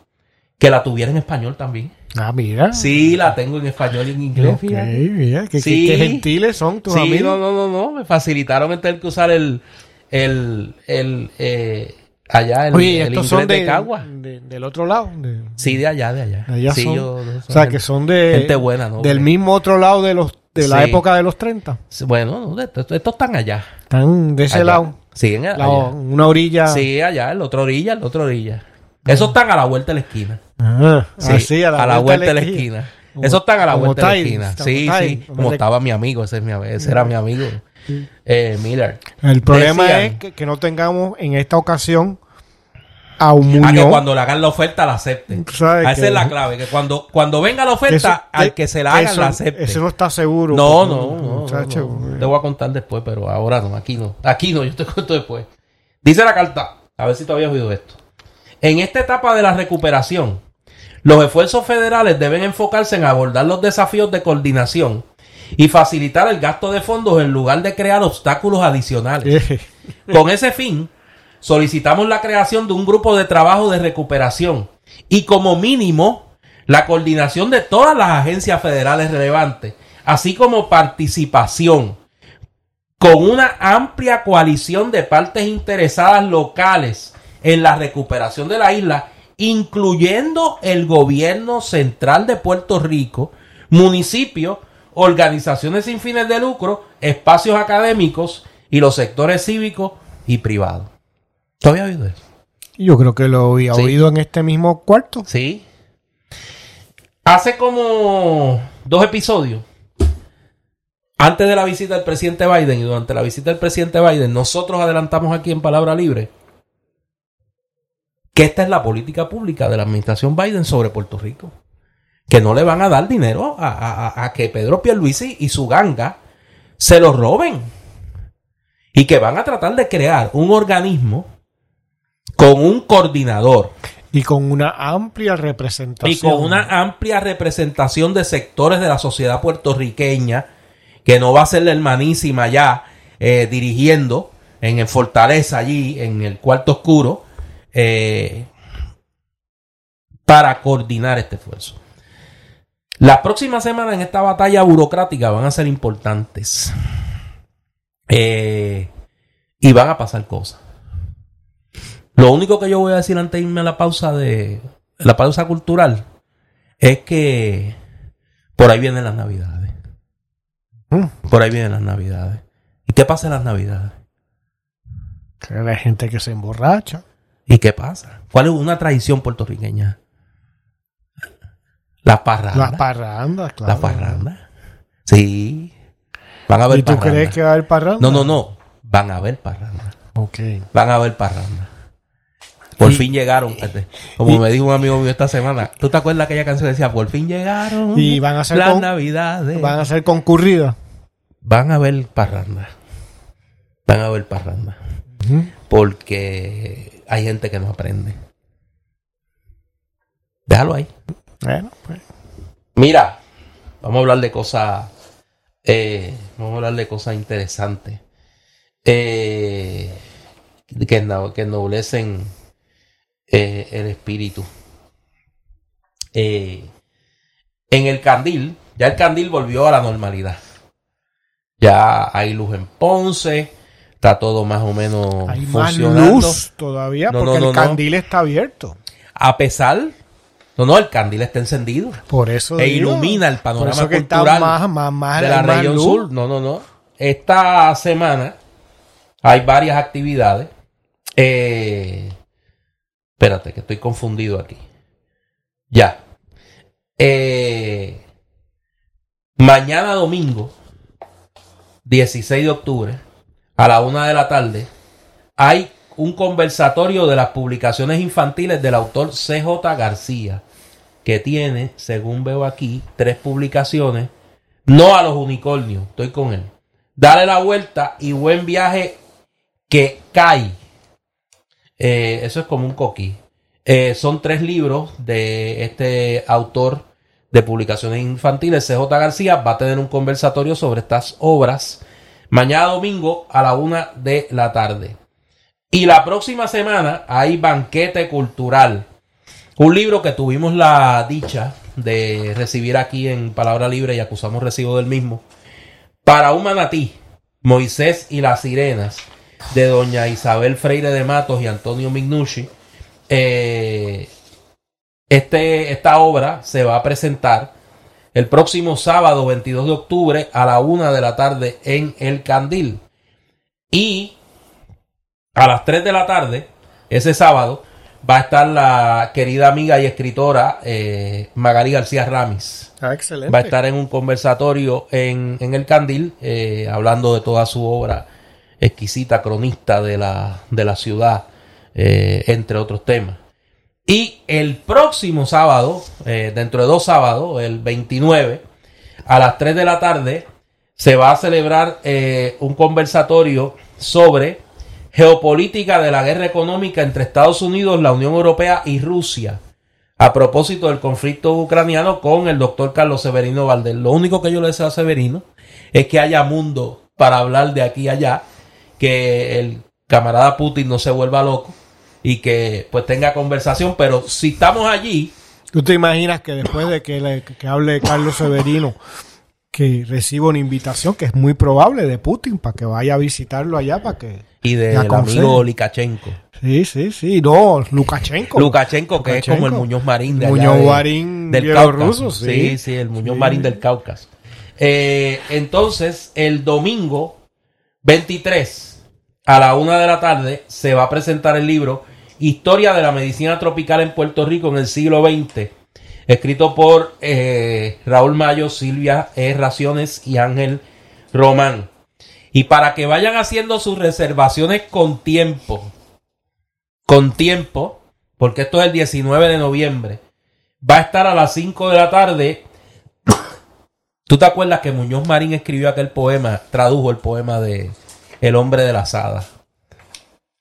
que la tuviera en español también. Ah, mira. Sí, la tengo en español y en inglés. Ok, fíjate. mira, qué, qué- Sí. qué gentiles son tus Sí, amigos. no, no, no, no. Me facilitaron el tener que usar el, el, el, eh, allá el, Oye, el estos inglés son de, de, Cagua. de- del otro lado. de- Sí, de allá, de allá. allá sí, son- yo- o sea, gente- que son de gente buena, ¿no? del mismo otro lado de los de la época de los 30. Bueno, estos, estos están allá. Están de ese allá. lado. Siguen allá. La- una orilla. Sí, allá, el otro orilla, el otro orilla. Esos están a la vuelta de la esquina. Ah, Sí, así, a la, vuelta de la esquina. Como- Esos están a la vuelta de la esquina. como Sí, Tide, sí. como estaba mi amigo, ese, es mi, ese era mi amigo. Eh, Miller. El problema Decían- es que, que no tengamos en esta ocasión a un A que Muñoz. cuando le hagan la oferta la acepten. Tú sabes A esa que- es la clave, que cuando, cuando venga la oferta, Eso- al eh, que se la hagan eso- la acepte. Eso no está seguro. no, no, no, muchacho, no, no. Te voy a contar después, pero ahora no, aquí no. Aquí no, yo te cuento después. Dice la carta, a ver si tú habías oído esto. En esta etapa de la recuperación, los esfuerzos federales deben enfocarse en abordar los desafíos de coordinación y facilitar el gasto de fondos en lugar de crear obstáculos adicionales. Eh, Con ese fin, solicitamos la creación de un grupo de trabajo de recuperación y como mínimo la coordinación de todas las agencias federales relevantes, así como participación con una amplia coalición de partes interesadas locales en la recuperación de la isla, incluyendo el gobierno central de Puerto Rico, municipios, organizaciones sin fines de lucro, espacios académicos y los sectores cívicos y privados. ¿Tú habías oído eso? Yo creo que lo había Sí. oído en este mismo cuarto. Sí. Hace como dos episodios, antes de la visita del presidente Biden y durante la visita del presidente Biden, nosotros adelantamos aquí en Palabra Libre que esta es la política pública de la administración Biden sobre Puerto Rico. Que no le van a dar dinero a, a- a- a que Pedro Pierluisi y su ganga se lo roben. Y que van a tratar de crear un organismo con un coordinador Y con una amplia representación. y con una amplia representación de sectores de la sociedad puertorriqueña, que no va a ser la hermanísima ya eh, dirigiendo en el Fortaleza allí, en el cuarto oscuro, eh, para coordinar este esfuerzo. Las próximas semanas en esta batalla burocrática van a ser importantes. Eh, y van a pasar cosas. Lo único que yo voy a decir antes de irme a la pausa de la pausa cultural es que por ahí vienen las navidades. Mm. Por ahí vienen las navidades. ¿Y qué pasa en las navidades? Que hay gente que se emborracha. ¿Y qué pasa? ¿Cuál es una tradición puertorriqueña? La parranda. Las parrandas, claro. La parranda. Sí. Van a haber ¿Y tú parranda. crees que va a haber parranda? No, no, no. Van a haber parranda. Ok. Van a haber parranda. Por fin llegaron. Como me dijo un amigo mío esta semana. ¿Tú te acuerdas aquella canción que decía, por fin llegaron Y van a ser las con- navidades? Van a ser concurridas. Van a haber parranda. Van a haber parranda. Porque hay gente que no aprende. Déjalo ahí. Bueno, pues. Mira, vamos a hablar de cosas. eh, vamos a hablar de cosas interesantes. eh, que, que ennoblecen eh, el espíritu. Eh, en el candil, ya el candil volvió a la normalidad. Ya hay luz en Ponce, está todo más o menos Hay más funcionando. luz todavía No, porque no, no, el candil está abierto. A pesar, no, no, el candil está encendido. Por eso E digo, ilumina el por panorama eso que está cultural más, más, más, de la más región luz. sur. No, no, no. Esta semana hay varias actividades. Eh, Espérate, que estoy confundido aquí. Ya. Eh, mañana domingo, 16 de octubre, a la una de la tarde, hay un conversatorio de las publicaciones infantiles del autor CJ García, que tiene, según veo aquí, tres publicaciones. No a los unicornios, estoy con él. Dale la vuelta y buen viaje que cae. Eh, eso es como un coquí. Eh, son tres libros de este autor de publicaciones infantiles, CJ García. Va a tener un conversatorio sobre estas obras mañana domingo a la una de la tarde. Y la próxima semana hay banquete cultural. Un libro que tuvimos la dicha de recibir aquí en Palabra Libre y acusamos recibo del mismo. Para un manatí, Moisés y las sirenas de doña Isabel Freire de Matos y Antonio Mignucci. Eh, este, esta obra se va a presentar el próximo sábado 22 de octubre a la una de la tarde en El Candil. Y a las 3 de la tarde, ese sábado, va a estar la querida amiga y escritora eh, Magali García Ramis. Ah, excelente. Va a estar en un conversatorio en, en El Candil, eh, hablando de toda su obra exquisita cronista de la, de la ciudad, eh, entre otros temas. Y el próximo sábado, eh, dentro de dos sábados, el 29, a las 3 de la tarde, se va a celebrar eh, un conversatorio sobre geopolítica de la guerra económica entre Estados Unidos, la Unión Europea y Rusia. A propósito del conflicto ucraniano con el doctor Carlos Severino Valdés. Lo único que yo le deseo a Severino es que haya mundo para hablar de aquí y allá que el camarada Putin no se vuelva loco y que pues tenga conversación, pero si estamos allí, ¿Tú te imaginas que después de que, le- que hable Carlos Severino, que reciba una invitación, que es muy probable, de Putin, para que vaya a visitarlo allá, para que... y del aconseje? amigo Likachenko. Sí, sí, sí, no, Lukashenko. Lukashenko, que es como el. Muñoz Marín de Muñoz de- Marín del Cáucaso. sí. Sí, sí, el Muñoz Sí. Marín del Cáucaso. Eh, entonces, el domingo 23 a la una de la tarde se va a presentar el libro Historia de la medicina tropical en Puerto Rico en el siglo XX, escrito por eh, Raúl Mayo, Silvia E. Raciones y Ángel Román. Y para que vayan haciendo sus reservaciones con tiempo, con tiempo, porque esto es el 19 de noviembre, va a estar a las 5 de la tarde. ¿Tú te acuerdas que Muñoz Marín escribió aquel poema, tradujo el poema de El hombre de las hadas?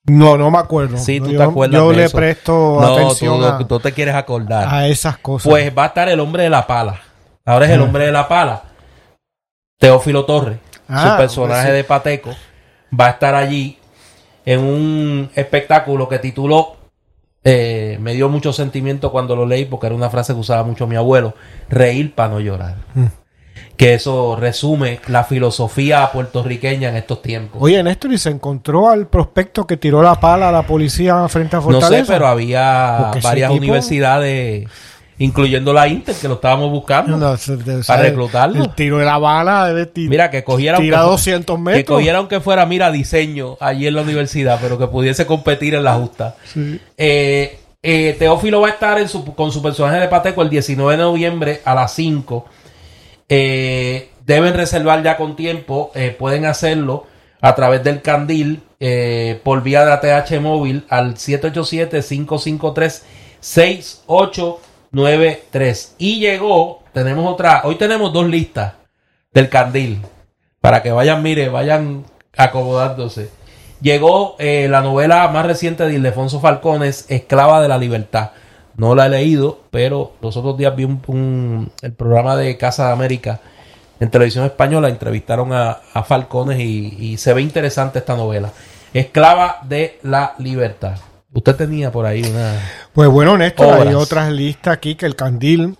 No, no me acuerdo. Sí, tú yo, te acuerdas Yo de le eso. presto No, atención tú, a, tú te quieres acordar. a esas cosas. Pues va a estar el hombre de la pala. Ahora es el Ah. hombre de la pala. Teófilo Torres, Ah, su personaje pues sí. de Pateco, va a estar allí en un espectáculo que tituló, eh, me dio mucho sentimiento cuando lo leí porque era una frase que usaba mucho mi abuelo, reír para no llorar. Mm. Que eso resume la filosofía puertorriqueña en estos tiempos. Oye, Néstor, ¿y se encontró al prospecto que tiró la pala a la policía frente a no Fortaleza? sé, pero había Porque varias tipo- universidades, incluyendo la Inter, que lo estábamos buscando. No, Para reclutarlo. El tiro de la bala de Mira, que cogiera tira aunque- 200 Que metros. cogiera aunque fuera, mira, diseño allí en la universidad, pero que pudiese competir en la justa. Sí. Eh, eh, Teófilo va a estar en su- con su personaje de Pateco el 19 de noviembre a las 5. Eh, deben reservar ya con tiempo. eh, pueden hacerlo a través del Candil eh, por vía de ATH móvil al 787-553-6893. Y llegó, tenemos otra, hoy tenemos dos listas del Candil. Para que vayan, mire, vayan acomodándose. Llegó la novela más reciente de Ildefonso Falcones, Esclava de la Libertad. No la he leído, pero los otros días vi un, un- el programa de Casa de América en televisión española. Entrevistaron a, a Falcones y, y se ve interesante esta novela. Esclava de la Libertad. Usted tenía por ahí una... Pues bueno, Néstor, hay otras listas aquí que el Candil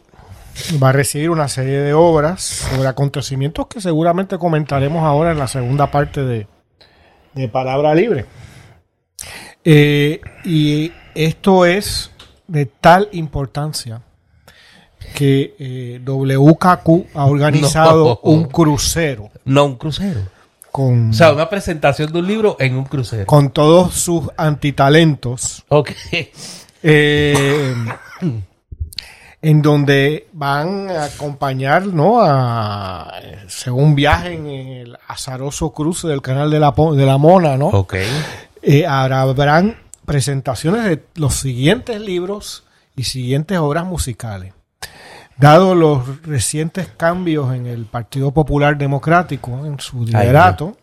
va a recibir una serie de obras sobre acontecimientos que seguramente comentaremos ahora en la segunda parte de, de Palabra Libre. Eh, y esto es de tal importancia que eh, WKQ ha organizado No. un crucero No, un crucero. con, O sea, una presentación de un libro en un crucero. con todos sus antitalentos Ok. eh, en donde van a acompañar, ¿no? A, según viajen en el azaroso cruce del canal de la, de la Mona, ¿no? Ok. Eh, habrán presentaciones de los siguientes libros y siguientes obras musicales. Dado los recientes cambios en el Partido Popular Democrático, en su liderato,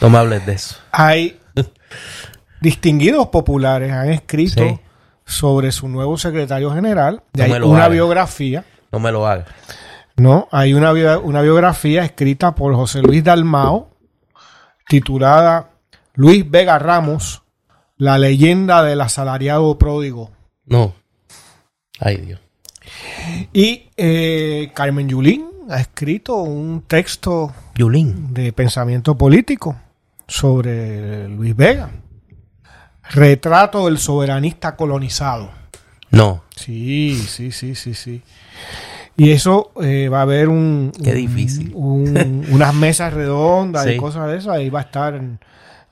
No me hables de eso. hay distinguidos populares han escrito Sí. sobre su nuevo secretario general. No hay una biografía, No me lo hagas. ¿no? Hay una, una biografía escrita por José Luis Dalmao, titulada Luis Vega Ramos, la leyenda del asalariado pródigo. No. Ay, Dios. Y eh, Carmen Yulín ha escrito un texto Yulín. de pensamiento político sobre Luis Vega. Retrato del soberanista colonizado. No. Sí, sí, sí, sí, sí. Y eso eh, va a haber un, Qué difícil. un- unas mesas redondas y cosas de eso. Ahí va a estar,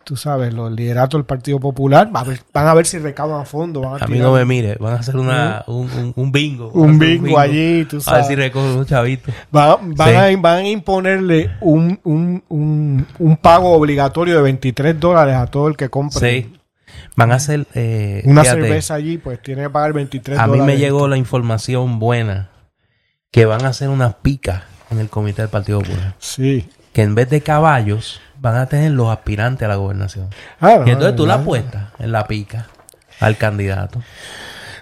tú sabes, los lideratos del Partido Popular. A ver- van a ver si recaudan fondos. Van a, A mí no me mire. Van a hacer una, un, un, un bingo. A un bingo allí, tú A ver sabes. si recogen un chavito. Va- van, Sí. a, van a imponerle un, un, un, un pago obligatorio de 23 dólares a todo el que compre Sí. Van a hacer. eh, una fíjate, cerveza allí, pues tiene que pagar 23 A mí dólares. me llegó la información buena que van a hacer unas picas en el comité del Partido Popular. Sí. Que en vez de caballos van a tener los aspirantes a la gobernación. Ah, no, y entonces tú la apuestas en la pica al candidato.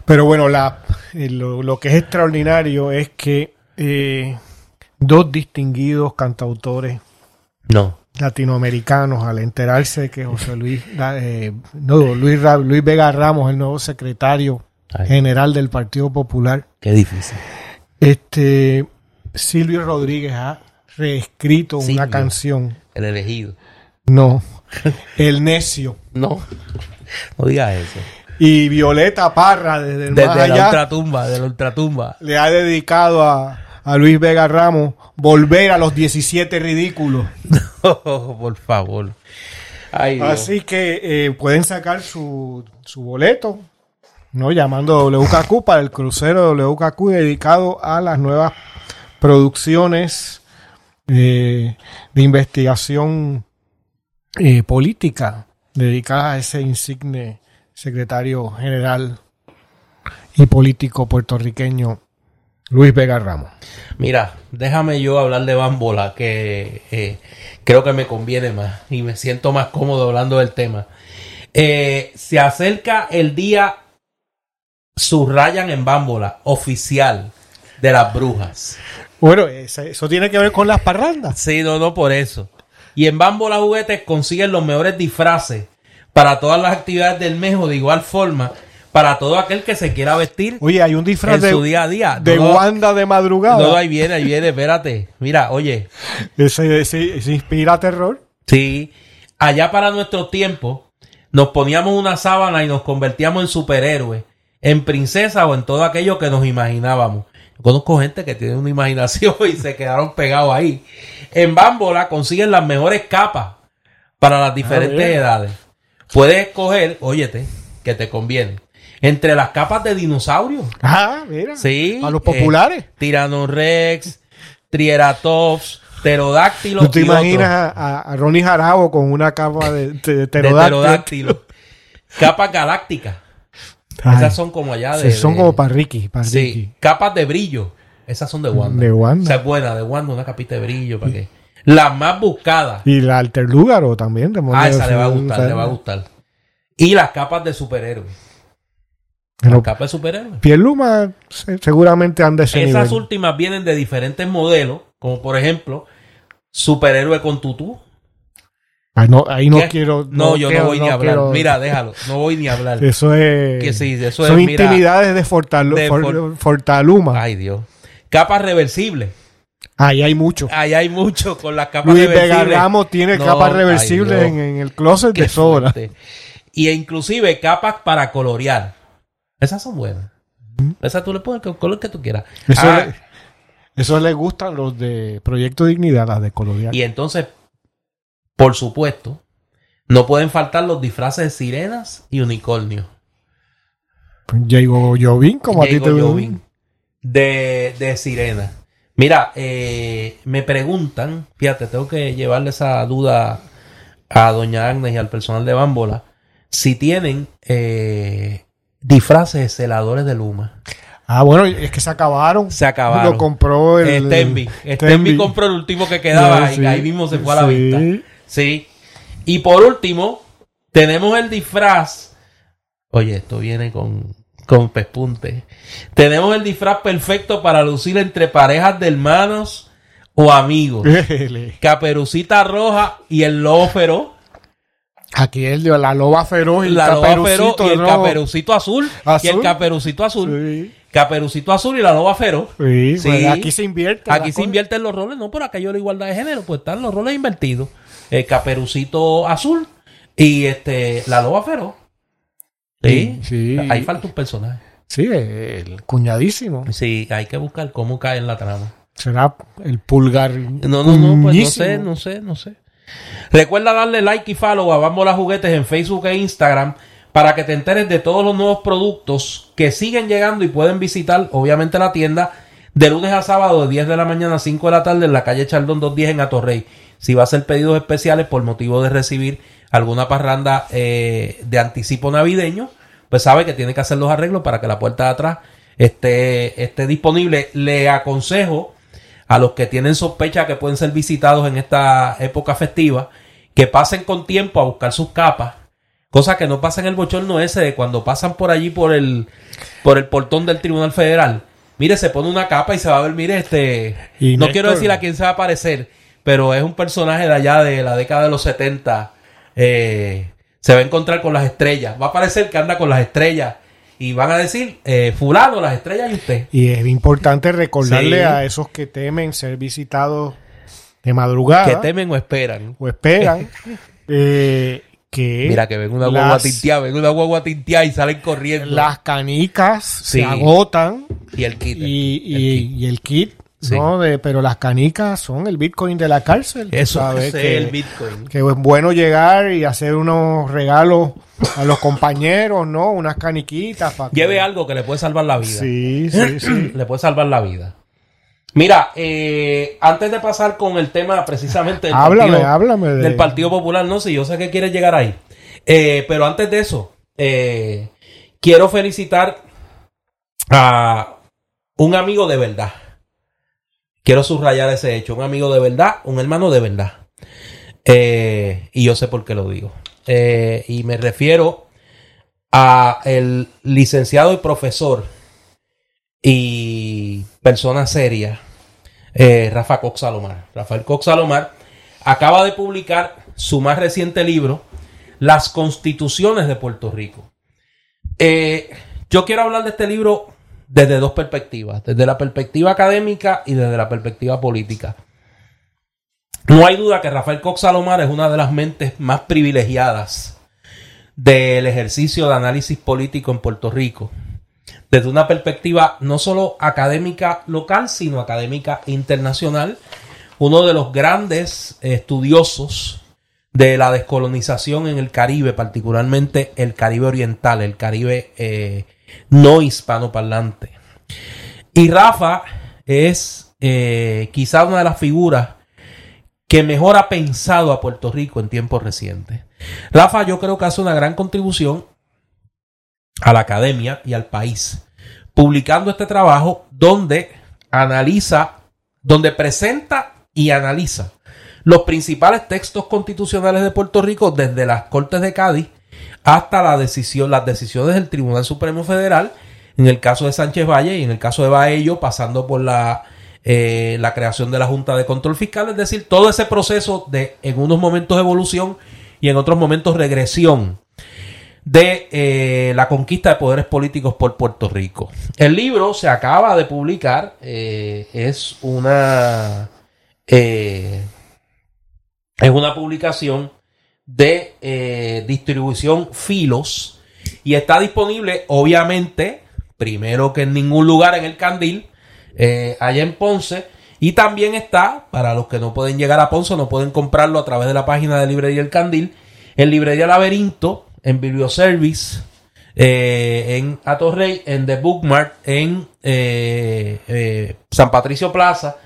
Pero bueno, la, eh, lo, lo que es extraordinario es que eh, dos distinguidos cantautores No. latinoamericanos, al enterarse de que José Luis, eh, no, Luis, Vega Ramos, el nuevo secretario Ay, general del Partido Popular, qué difícil. este Silvio Rodríguez ha reescrito una canción. El elegido. No, El Necio. No. No digas eso. Y Violeta Parra, desde el Desde más la allá, ultratumba, de la ultratumba. le ha dedicado a, a Luis Vega Ramos volver a los 17 ridículos. por favor. Ay, Dios. Así que eh, pueden sacar su, su boleto, ¿no? Llamando WKQ para el crucero WKQ dedicado a las nuevas producciones de investigación eh, política dedicadas a ese insigne secretario general y político puertorriqueño Luis Vega Ramos. Mira, déjame yo hablar de Bambola, que eh, creo que me conviene más y me siento más cómodo hablando del tema. Eh, se acerca el día, subrayan en Bambola, oficial de las brujas. Bueno, eso, tiene que ver con las parrandas. Sí, no, no por eso. Y en Bambola Juguetes consiguen los mejores disfraces para todas las actividades del mes o de igual forma para todo aquel que se quiera vestir Oye, hay un disfraz en de, su día a día. de No, Wanda de madrugada. no, ahí viene, ahí viene, espérate. Mira, oye, Ese, ese- ese inspira terror. Sí, allá para nuestros tiempos nos poníamos una sábana y nos convertíamos en superhéroes, en princesa o en todo aquello que nos imaginábamos. Conozco gente que tiene una imaginación y se quedaron pegados ahí. En Bambola consiguen las mejores capas para las diferentes bien. edades. Puedes escoger, óyete, que te conviene, entre las capas de dinosaurio. Ah, mira. Sí. A los eh, populares. Tyrannorex, Triceratops, pterodáctilos. ¿Tú te imaginas a, a Ronnie Jarabo con una capa de, de, de de pterodáctilo? pterodáctilo. Capas galácticas. Ay, Esas son como allá de. son de- como para Ricky, para Sí. Ricky. Capas de brillo. Esas son de Wanda. De Wanda. Esa es buena, de Wanda, una capita de brillo. ¿para qué? Las más buscadas. Y la Alterlúgaro también. de Ah, esa le va a gustar, le va a gustar. Y las capas de superhéroes. Pero Las capas de superhéroes. Pierluma se- seguramente anda ese Esas nivel. últimas vienen de diferentes modelos, como por ejemplo, superhéroe con tutú. No, ahí no ¿Qué? quiero. No, yo quiero- no voy ni a hablar. quiero- Mira, déjalo. No voy ni a hablar. Eso es. Que sí, eso son es, mira- intimidades de, Fortalu- de For- For- Fortaluma. Ay, Dios. Capas reversibles. Ahí hay mucho. Ahí hay mucho con las capas Luis Vega reversibles. Ramos tiene No, capas reversibles en, en el closet Qué de sobra. fuerte. Y e inclusive capas para colorear. Esas son buenas. Esas tú le pones el color que tú quieras. Eso, Ah, le, eso le gustan los de Proyecto Dignidad, las de colorear. y entonces, por supuesto, no pueden faltar los disfraces de sirenas y unicornios. Diego Jovín, como a ti te Jovín, de, de Sirena. Mira, eh, me preguntan, fíjate, tengo que llevarle esa duda a doña Agnes y al personal de Bámbola, si tienen eh, disfraces de celadores de Luma. Ah, bueno, es que se acabaron. Se acabaron. Lo compró el... Stenby. Stenby compró el último que quedaba Sí, y ahí mismo se fue a la sí. venta. Sí. Y por último, tenemos el disfraz. Oye, esto viene con, con pespunte. Tenemos el disfraz perfecto para lucir entre parejas de hermanos o amigos. Caperucita roja y el lobo feroz. Aquí el de la loba feroz y el La loba feroz caperucito, y el ¿no? caperucito azul. Y el caperucito azul. Sí, Caperucito azul y la loba feroz. sí, Sí. pues aquí se invierte. Aquí se cosa. invierten los roles, no por aquello de la igualdad de género, pues están los roles invertidos. El caperucito azul y este la loba feroz. Sí. Ahí falta un personaje. Sí, el cuñadísimo. Sí, hay que buscar cómo cae en la trama. Será el pulgar. No, no, no, pues no sé, no sé, no sé. Recuerda darle like y follow a Bambola Juguetes en Facebook e Instagram para que te enteres de todos los nuevos productos que siguen llegando y pueden visitar, obviamente, la tienda de lunes a sábado de 10 de la mañana a 5 de la tarde en la calle Chaldón 210 en Atorrey. Si va a hacer pedidos especiales por motivo de recibir alguna parranda eh, de anticipo navideño, pues sabe que tiene que hacer los arreglos para que la puerta de atrás esté, esté disponible. Le aconsejo a los que tienen sospecha que pueden ser visitados en esta época festiva, que pasen con tiempo a buscar sus capas, cosa que no pasa en el bochorno ese de cuando pasan por allí por el, por el portón del Tribunal Federal. Mire, se pone una capa y se va a ver, mire, este, Y no Néstor- quiero decir a quién se va a parecer, pero es un personaje de allá de la década de los 70, eh, se va a encontrar con las estrellas, va a parecer que anda con las estrellas y van a decir, eh, fulano, las estrellas y usted. Y es importante recordarle Sí. a esos que temen ser visitados de madrugada Que temen o esperan. o esperan eh, que Mira que ven una guagua tinteada, ven una guagua tinteada y salen corriendo. las canicas Sí. se agotan Y el kit. y, el y- kit. y el kit, Sí. ¿no? De, pero las canicas son el Bitcoin de la cárcel. Eso sabes ese que, es el Bitcoin. que es bueno llegar y hacer unos regalos a los compañeros, ¿no? Unas caniquitas. para que- Lleve algo que le puede salvar la vida. Sí, sí, sí. Le puede salvar la vida. Mira, eh, antes de pasar con el tema precisamente del, háblame, partido, háblame. de- del Partido Popular, no sé, yo sé que quieres llegar ahí. Eh, pero antes de eso, eh, quiero felicitar a un amigo de verdad. Quiero subrayar ese hecho. Un amigo de verdad, un hermano de verdad. Eh, y yo sé por qué lo digo. Eh, y me refiero a el licenciado y profesor y persona seria, eh, Rafa Cox Salomar. Rafael Cox Salomar acaba de publicar su más reciente libro, Las Constituciones de Puerto Rico. Eh, yo quiero hablar de este libro desde dos perspectivas, desde la perspectiva académica y desde la perspectiva política. No hay duda que Rafael Cox Salomar es una de las mentes más privilegiadas del ejercicio de análisis político en Puerto Rico desde una perspectiva no solo académica local, sino académica internacional. Uno de los grandes estudiosos de la descolonización en el Caribe, particularmente el Caribe oriental, el Caribe eh, no hispanoparlante. Y Rafa es eh, quizá una de las figuras que mejor ha pensado a Puerto Rico en tiempos recientes. Rafa yo creo que hace una gran contribución a la academia y al país, publicando este trabajo donde analiza, donde presenta y analiza los principales textos constitucionales de Puerto Rico desde las Cortes de Cádiz hasta la decisión, las decisiones del Tribunal Supremo Federal, en el caso de Sánchez Valle y en el caso de Baello, pasando por la, eh, la creación de la Junta de Control Fiscal, es decir, todo ese proceso de en unos momentos evolución y en otros momentos regresión de eh, la conquista de poderes políticos por Puerto Rico. El libro se acaba de publicar, eh, es una es una publicación de eh, distribución Filos y está disponible, obviamente, primero que en ningún lugar en el Candil, eh, allá en Ponce. Y también está, para los que no pueden llegar a Ponce, no pueden comprarlo a través de la página de Librería El Candil, en Librería Laberinto, en Biblioservice, eh, en Atorrey, en The Bookmark, en eh, San Patricio Plaza,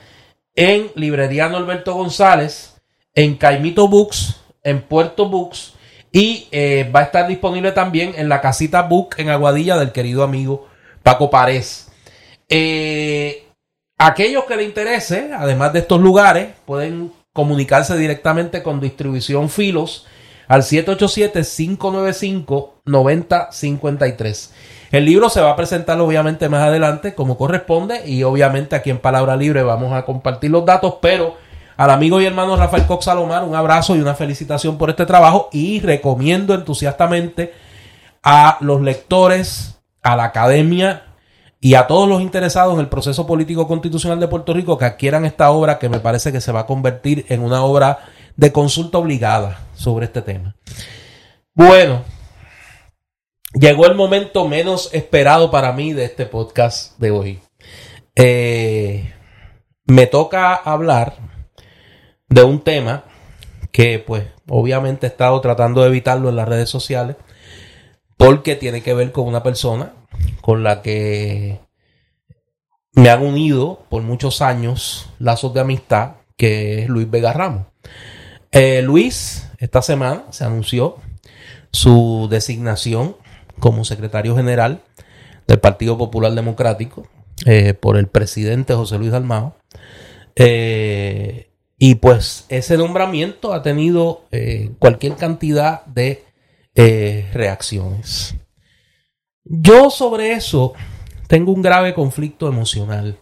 en Librería Norberto González, en Caimito Books, en Puerto Books y va a estar disponible también en la casita Book en Aguadilla del querido amigo Paco Párez. aquellos que le interese, además de estos lugares, pueden comunicarse directamente con Distribución Filos al 787-595-9053. El libro se va a presentar obviamente más adelante como corresponde y obviamente aquí en Palabra Libre vamos a compartir los datos, pero al amigo y hermano Rafael Cox Salomar un abrazo y una felicitación por este trabajo y recomiendo entusiastamente a los lectores, a la academia y a todos los interesados en el proceso político constitucional de Puerto Rico que adquieran esta obra que me parece que se va a convertir en una obra de consulta obligada sobre este tema. Bueno, llegó el momento menos esperado para mí de este podcast de hoy. Eh, me toca hablar de un tema que pues obviamente he estado tratando de evitarlo en las redes sociales porque tiene que ver con una persona con la que me han unido por muchos años lazos de amistad, que es Luis Vega Ramos. Eh, Luis, esta semana se anunció su designación como secretario general del Partido Popular Democrático eh, por el presidente José Luis Almao. Eh, y pues ese nombramiento ha tenido cualquier cantidad de reacciones. Yo sobre eso tengo un grave conflicto emocional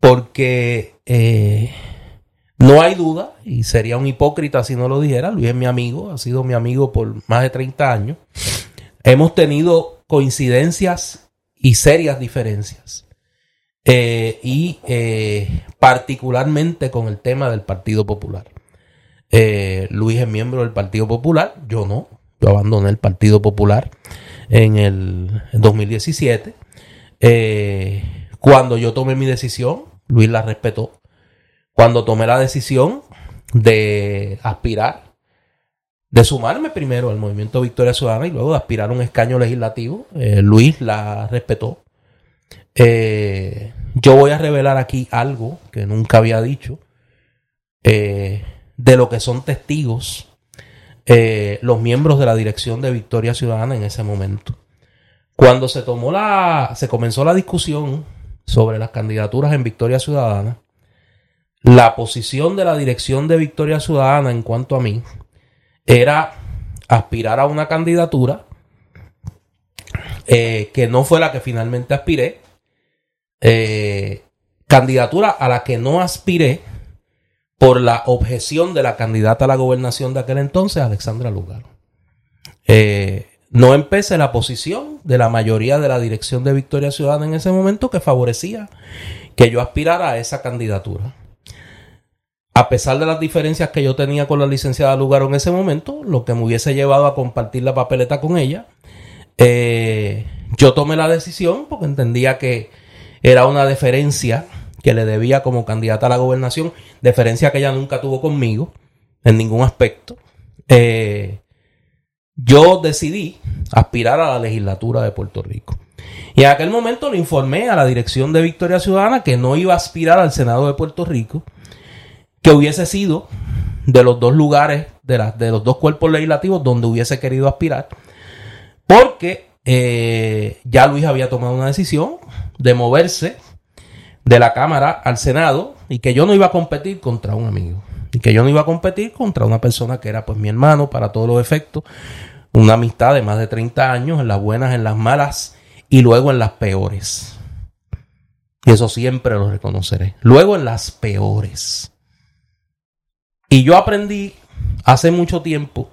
porque no hay duda, y sería un hipócrita si no lo dijera, Luis es mi amigo, ha sido mi amigo por más de 30 años. Hemos tenido coincidencias y serias diferencias. Eh, y eh, particularmente con el tema del Partido Popular. Eh, Luis es miembro del Partido Popular, yo no, yo abandoné el Partido Popular en el 2017. cuando yo tomé mi decisión, Luis la respetó cuando tomé la decisión de aspirar, de sumarme primero al movimiento Victoria Ciudadana y luego de aspirar a un escaño legislativo, Luis la respetó. Yo voy a revelar aquí algo que nunca había dicho eh, de lo que son testigos los miembros de la dirección de Victoria Ciudadana en ese momento. Cuando se tomó la, se comenzó la discusión sobre las candidaturas en Victoria Ciudadana, la posición de la dirección de Victoria Ciudadana en cuanto a mí era aspirar a una candidatura eh, que no fue la que finalmente aspiré. Eh, candidatura a la que no aspiré por la objeción de la candidata a la gobernación de aquel entonces, Alexandra Lugar. Eh, no empecé la posición de la mayoría de la dirección de Victoria Ciudadana en ese momento que favorecía que yo aspirara a esa candidatura a pesar de las diferencias que yo tenía con la licenciada Lugaro en ese momento, lo que me hubiese llevado a compartir la papeleta con ella, eh, yo tomé la decisión porque entendía que era una deferencia que le debía como candidata a la gobernación, deferencia que ella nunca tuvo conmigo en ningún aspecto. Eh, yo decidí aspirar a la legislatura de Puerto Rico. Y en aquel momento le informé a la dirección de Victoria Ciudadana que no iba a aspirar al Senado de Puerto Rico, que hubiese sido de los dos lugares, de, de los dos cuerpos legislativos donde hubiese querido aspirar, porque eh, ya Luis había tomado una decisión de moverse de la Cámara al Senado y que yo no iba a competir contra un amigo y que yo no iba a competir contra una persona que era pues mi hermano para todos los efectos, una amistad de más de 30 años, en las buenas, en las malas y luego en las peores. Y eso siempre lo reconoceré. Luego en las peores. Y yo aprendí hace mucho tiempo,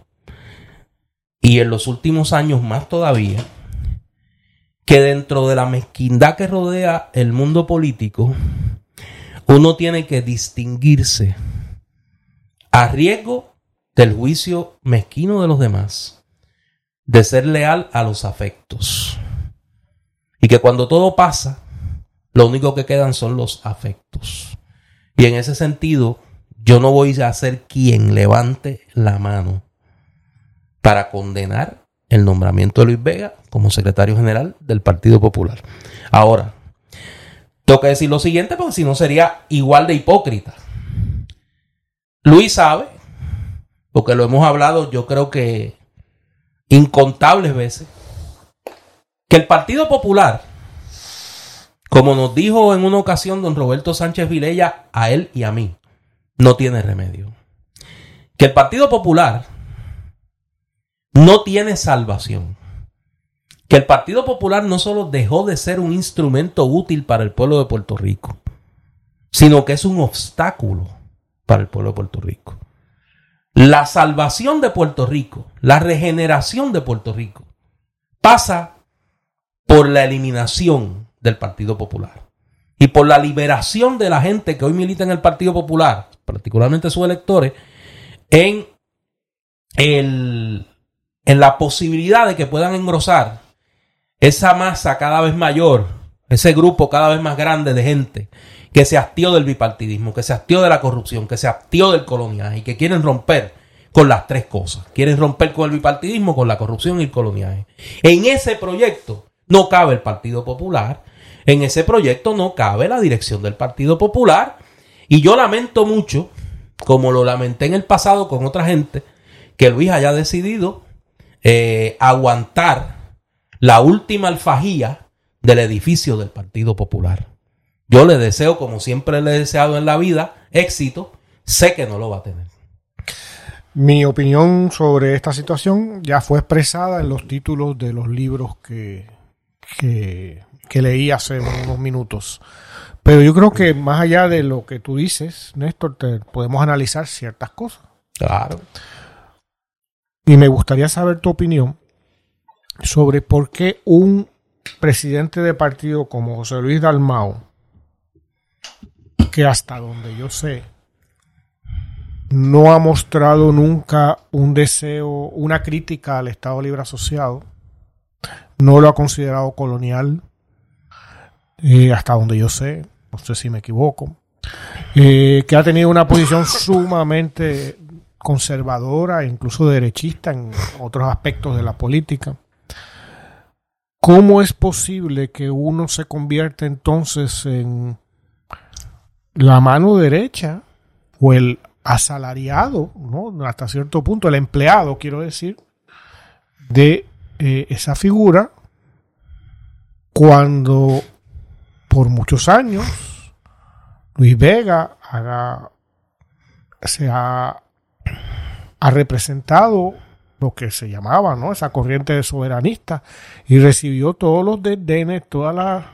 y en los últimos años más todavía, que dentro de la mezquindad que rodea el mundo político, uno tiene que distinguirse a riesgo del juicio mezquino de los demás, de ser leal a los afectos. Y que cuando todo pasa, lo único que quedan son los afectos. Y en ese sentido, yo no voy a ser quien levante la mano para condenar el nombramiento de Luis Vega como secretario general del Partido Popular. Ahora, que decir lo siguiente porque si no sería igual de hipócrita. Luis sabe, porque lo hemos hablado yo creo que incontables veces, que el Partido Popular, como nos dijo en una ocasión don Roberto Sánchez Vilella a él y a mí, no tiene remedio. Que el Partido Popular no tiene salvación. Que el Partido Popular no solo dejó de ser un instrumento útil para el pueblo de Puerto Rico, sino que es un obstáculo para el pueblo de Puerto Rico. La salvación de Puerto Rico, la regeneración de Puerto Rico, pasa por la eliminación del Partido Popular y por la liberación de la gente que hoy milita en el Partido Popular, particularmente sus electores, en, el, en la posibilidad de que puedan engrosar esa masa cada vez mayor, ese grupo cada vez más grande de gente que se hastió del bipartidismo, que se hastió de la corrupción, que se hastió del coloniaje y que quieren romper con las tres cosas. Quieren romper con el bipartidismo, con la corrupción y el coloniaje. En ese proyecto no cabe el Partido Popular, en ese proyecto no cabe la dirección del Partido Popular y yo lamento mucho, como lo lamenté en el pasado con otra gente, que Luis haya decidido eh, aguantar la última alfajía del edificio del Partido Popular. Yo le deseo, como siempre le he deseado en la vida, éxito. Sé que no lo va a tener. Mi opinión sobre esta situación ya fue expresada en los títulos de los libros que, que, leí hace unos minutos. Pero yo creo que más allá de lo que tú dices, Néstor, podemos analizar ciertas cosas. Claro. Y me gustaría saber tu opinión sobre por qué un presidente de partido como José Luis Dalmao que hasta donde yo sé, no ha mostrado nunca un deseo, una crítica al Estado Libre Asociado, no lo ha considerado colonial, eh, hasta donde yo sé, no sé si me equivoco, eh, que ha tenido una posición sumamente conservadora, incluso derechista en otros aspectos de la política. ¿Cómo es posible que uno se convierta entonces en la mano derecha o el asalariado, ¿no? hasta cierto punto, el empleado, quiero decir, de eh, esa figura cuando por muchos años Luis Vega se ha, ha, representado lo que se llamaba ¿no? esa corriente de soberanista y recibió todos los desdenes, todas las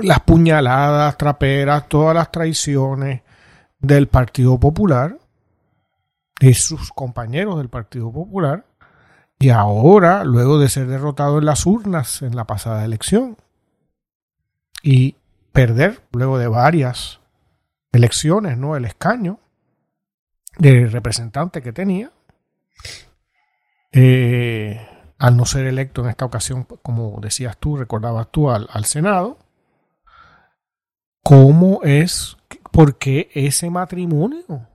las puñaladas traperas, todas las traiciones del Partido Popular, de sus compañeros del Partido Popular, y ahora, luego de ser derrotado en las urnas en la pasada elección, y perder, luego de varias elecciones, ¿no? El escaño de representante que tenía, eh, al no ser electo en esta ocasión, como decías tú, recordabas tú, al, al Senado, ¿Cómo es? ¿Por qué ese matrimonio?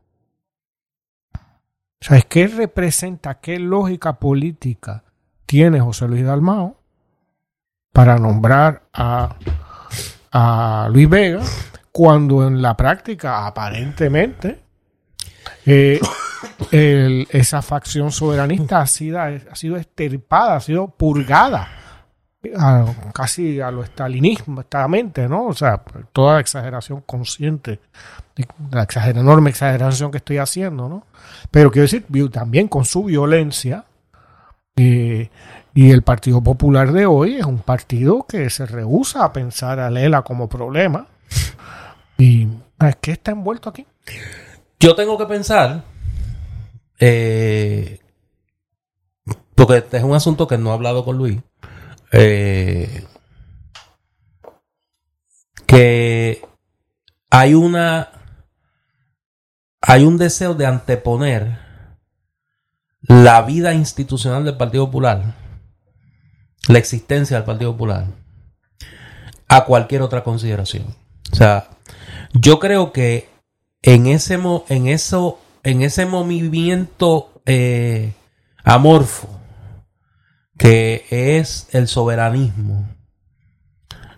¿Sabes qué representa, qué lógica política tiene José Luis Dalmao para nombrar a, a Luis Vega cuando en la práctica aparentemente eh, esa facción soberanista ha sido, ha sido ha sido purgada casi a lo mente ¿no? O sea, toda exageración consciente, la enorme exageración que estoy haciendo, ¿no? Pero quiero decir, también con su violencia, eh, y el Partido Popular de hoy es un partido que se rehúsa a pensar a Lela como problema. ¿Y qué está envuelto aquí? Yo tengo que pensar, eh, porque este es un asunto que no he hablado con Luis eh, que hay una hay un deseo de anteponer la vida institucional del Partido Popular, la existencia del Partido Popular, a cualquier otra consideración. O sea, yo creo que en ese, en eso, en ese movimiento eh, amorfo que es el soberanismo.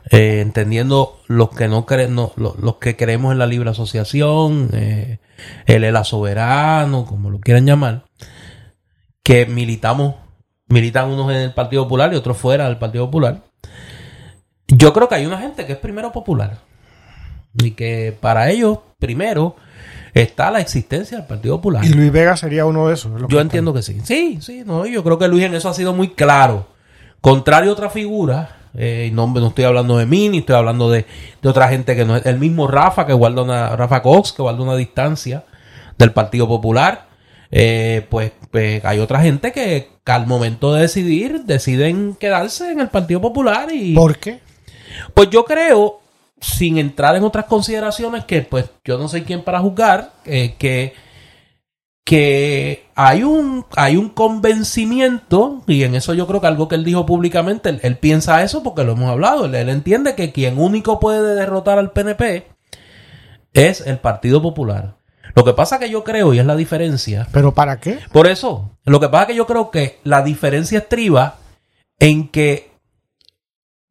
Eh, entendiendo los que no creen, no, lo- los, que creemos en la libre asociación, eh, el ELA soberano, como lo quieran llamar, que militamos, militan unos en el Partido Popular y otros fuera del Partido Popular. Yo creo que hay una gente que es primero popular y que para ellos primero está la existencia del Partido Popular. Y Luis Vega sería uno de esos. Yo que entiendo que sí. Sí, sí, no, yo creo que Luis en eso ha sido muy claro. Contrario a otra figura, eh, y no, no estoy hablando de mí, ni estoy hablando de, de otra gente que no es el mismo Rafa, que guarda una, Rafa Cox, que guarda una distancia del Partido Popular. eh, pues, pues hay otra gente que al momento de decidir deciden quedarse en el Partido Popular y ¿Por qué? pues yo creo, sin entrar en otras consideraciones, que pues yo no soy quien para juzgar, eh, que, que hay un, hay un convencimiento, y en eso yo creo que algo que él dijo públicamente, él, él piensa eso porque lo hemos hablado, él, él entiende que quien único puede derrotar al PNP es el Partido Popular. Lo que pasa que yo creo, y es la diferencia, ¿Pero para qué? por eso, lo que pasa que yo creo que la diferencia estriba en que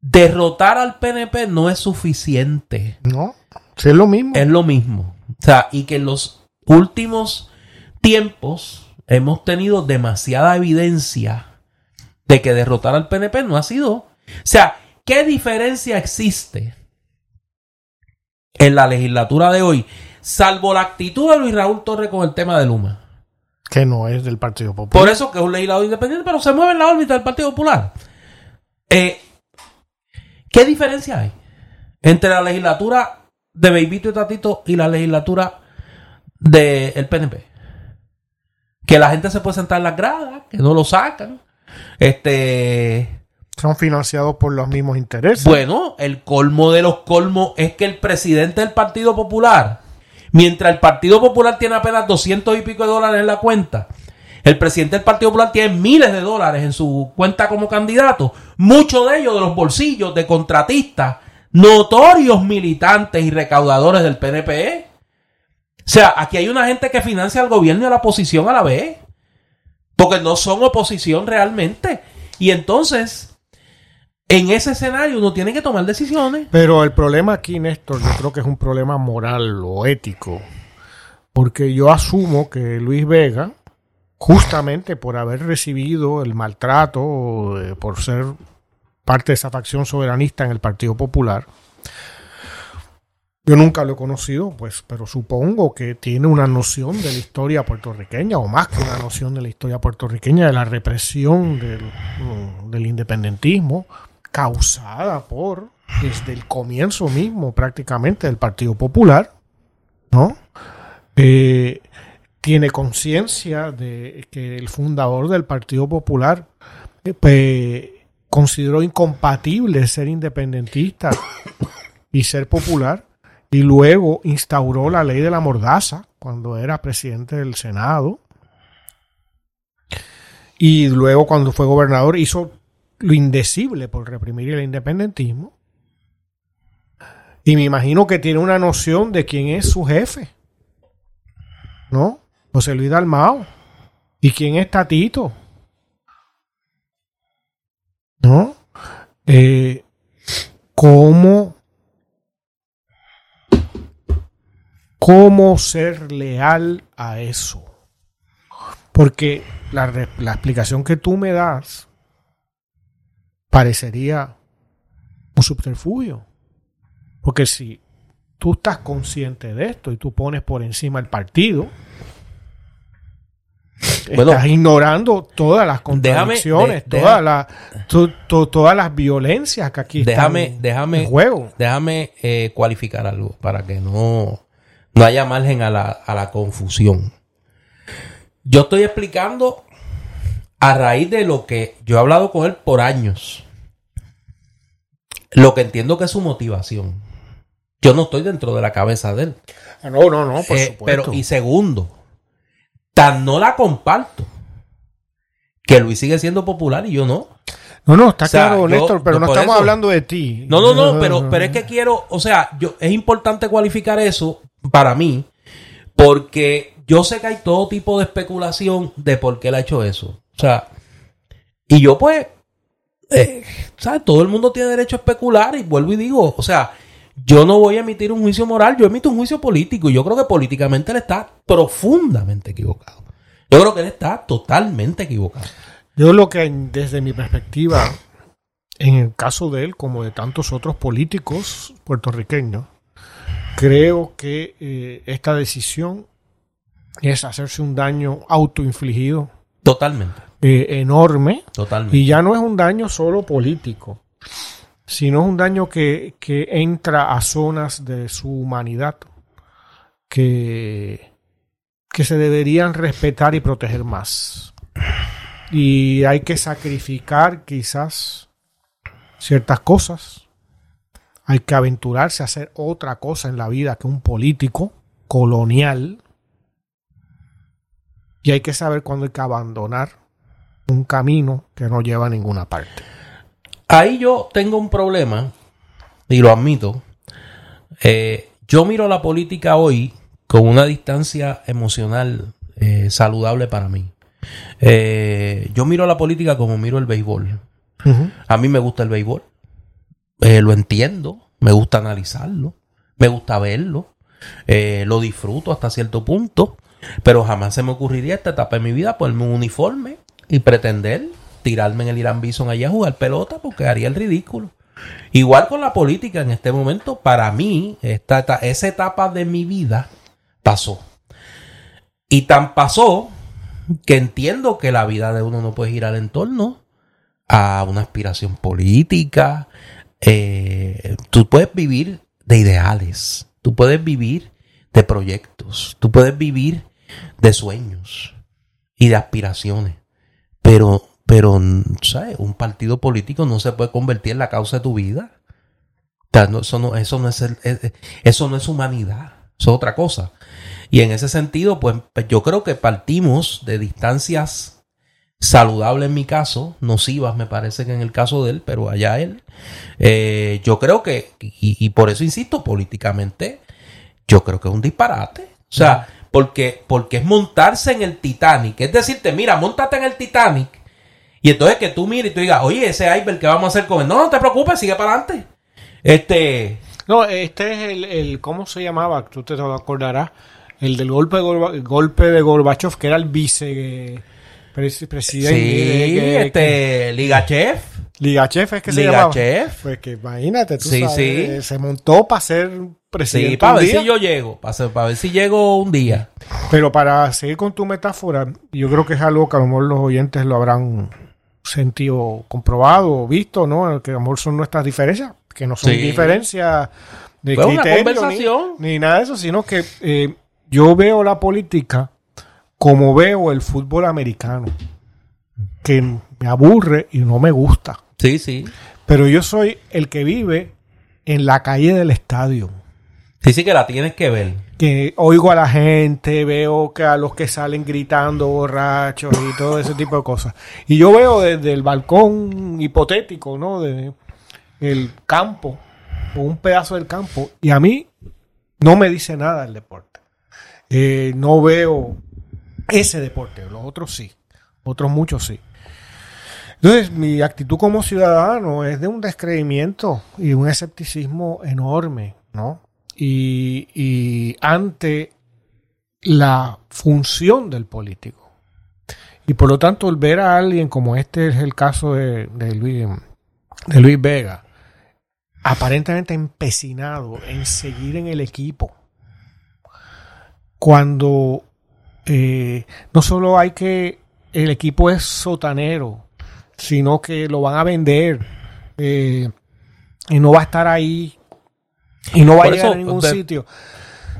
derrotar al PNP no es suficiente. No. Es lo mismo. Es lo mismo. O sea, y que en los últimos tiempos hemos tenido demasiada evidencia de que derrotar al PNP no ha sido. O sea, ¿qué diferencia existe en la legislatura de hoy? Salvo la actitud de Luis Raúl Torres con el tema de Luma. Que no es del Partido Popular. Por eso que es un legislador independiente, pero se mueve en la órbita del Partido Popular. Eh, ¿Qué diferencia hay entre la legislatura de Beibito y Tatito y la legislatura del PNP? Que la gente se puede sentar en las gradas, que no lo sacan. Este. Son financiados por los mismos intereses. Bueno, el colmo de los colmos es que el presidente del Partido Popular, mientras el Partido Popular tiene apenas 200 y pico de dólares en la cuenta, el presidente del Partido Popular tiene miles de dólares en su cuenta como candidato, muchos de ellos de los bolsillos de contratistas, notorios militantes y recaudadores del PNP. O sea, aquí hay una gente que financia al gobierno y a la oposición a la vez. Porque no son oposición realmente. Y entonces, en ese escenario uno tiene que tomar decisiones. Pero el problema aquí, Néstor, yo creo que es un problema moral o ético. Porque yo asumo que Luis Vega, justamente por haber recibido el maltrato, eh, por ser parte de esa facción soberanista en el Partido Popular, yo nunca lo he conocido, pues, pero supongo que tiene una noción de la historia puertorriqueña, o más que una noción de la historia puertorriqueña, de la represión del, mm, del independentismo, causada por, desde el comienzo mismo prácticamente, del Partido Popular, ¿no? Eh, tiene conciencia de que el fundador del Partido Popular eh, pues, consideró incompatible ser independentista y ser popular y luego instauró la ley de la mordaza cuando era presidente del Senado y luego cuando fue gobernador hizo lo indecible por reprimir el independentismo y me imagino que tiene una noción de quién es su jefe ¿no? José Luis Dalmao y quién es Tatito ¿no? Eh, ¿Cómo cómo ser leal a eso. Porque la, la explicación que tú me das parecería un subterfugio. Porque si tú estás consciente de esto y tú pones por encima el partido, Bueno, estás ignorando todas las contradicciones, de- todas, las, to- to- todas las violencias que aquí Déjame, están déjame, en juego. déjame eh, cualificar algo para que no, no haya margen a la, a la confusión. Yo estoy explicando a raíz de lo que yo he hablado con él por años. Lo que entiendo que es su motivación. Yo no estoy dentro de la cabeza de él. Ah, No, no, no, por Eh, supuesto. pero, y segundo, tan no la comparto que Luis sigue siendo popular y yo no. No, no, está O sea, claro, yo- Néstor, pero no estamos eso- hablando de ti. No, no, no, pero, pero es que quiero, o sea, yo, es importante cualificar eso para mí, porque yo sé que hay todo tipo de especulación de por qué él ha hecho eso. O sea, y yo pues eh, ¿sabes? Todo el mundo tiene derecho a especular y vuelvo y digo, o sea, yo no voy a emitir un juicio moral, yo emito un juicio político y yo creo que políticamente él está profundamente equivocado. Yo creo que él está totalmente equivocado. Yo lo que desde mi perspectiva, en el caso de él como de tantos otros políticos puertorriqueños, creo que eh, esta decisión es hacerse un daño autoinfligido Totalmente. eh, enorme Totalmente. y ya no es un daño solo político, sino es un daño que, que entra a zonas de su humanidad que, que se deberían respetar y proteger más. Y hay que sacrificar quizás ciertas cosas. Hay que aventurarse a hacer otra cosa en la vida que un político colonial. Y hay que saber cuándo hay que abandonar un camino que no lleva a ninguna parte. Ahí yo tengo un problema, y lo admito. Eh, yo miro la política hoy con una distancia emocional eh, saludable para mí. Eh, yo miro la política como miro el béisbol. A mí me gusta el béisbol. Lo entiendo. Me gusta analizarlo. Me gusta verlo. Lo disfruto hasta cierto punto. Pero jamás se me ocurriría esta etapa de mi vida ponerme un uniforme y pretender tirarme en el Irán Bison allá a jugar pelota porque haría el ridículo. Igual con la política en este momento, para mí, esta, eta- esa etapa de mi vida pasó. Y tan pasó que entiendo que la vida de uno no puede girar en torno a una aspiración política. Eh, tú puedes vivir de ideales, tú puedes vivir de proyectos, tú puedes vivir de sueños y de aspiraciones. Pero, pero, ¿sabes? Un partido político no se puede convertir en la causa de tu vida. O sea, no, eso, no, eso, no es el- es- eso no es humanidad, eso es otra cosa. Y en ese sentido, pues pues yo creo que partimos de distancias saludables en mi caso, nocivas me parece que en el caso de él, pero allá él. Eh, yo creo que, y, y por eso insisto, políticamente, yo creo que es un disparate. O sea, porque, porque es montarse en el Titanic. Es decirte, mira, montate en el Titanic. Y entonces que tú mires y tú digas, oye, ese iceberg, ¿qué vamos a hacer con él? No, no te preocupes, sigue para adelante. Este, No, este es el, el- ¿cómo se llamaba? Tú te acordarás. El del golpe de, Gorba- golpe de Gorbachev, que era el vice eh, pres- presidente. sí, que- este, Ligachev. Ligachev es que se llamaba. Ligachev. Pues que imagínate, tú Sí, sabes, sí. se montó para ser presidente Sí, para un ver día. si yo llego, para, para ver si llego un día. Pero para seguir con tu metáfora, yo creo que es algo que a lo mejor los oyentes lo habrán sentido comprobado visto, ¿no? Que a lo mejor son nuestras diferencias, que no son Sí. diferencias de una criterio conversación. Ni, ni nada de eso, sino que eh, yo veo la política como veo el fútbol americano, que me aburre y no me gusta. Sí, sí. Pero yo soy el que vive en la calle del estadio. Sí, sí que la tienes que ver. Oigo a la gente, veo que a los que salen gritando borrachos y todo ese tipo de cosas. Y yo veo desde el balcón hipotético, ¿no? De el campo, o un pedazo del campo, y a mí no me dice nada el deporte. Eh, no veo ese deporte, los otros sí, otros muchos sí. Entonces, mi actitud como ciudadano es de un descreimiento y un escepticismo enorme, ¿no? Y, ante la función del político. Y por lo tanto, el ver a alguien como este es el caso de, de Luis, de Luis Vega, aparentemente empecinado en seguir en el equipo, cuando eh, no solo hay que el equipo es sotanero, sino que lo van a vender eh, y no va a estar ahí y no va a llegar eso, a ningún sitio.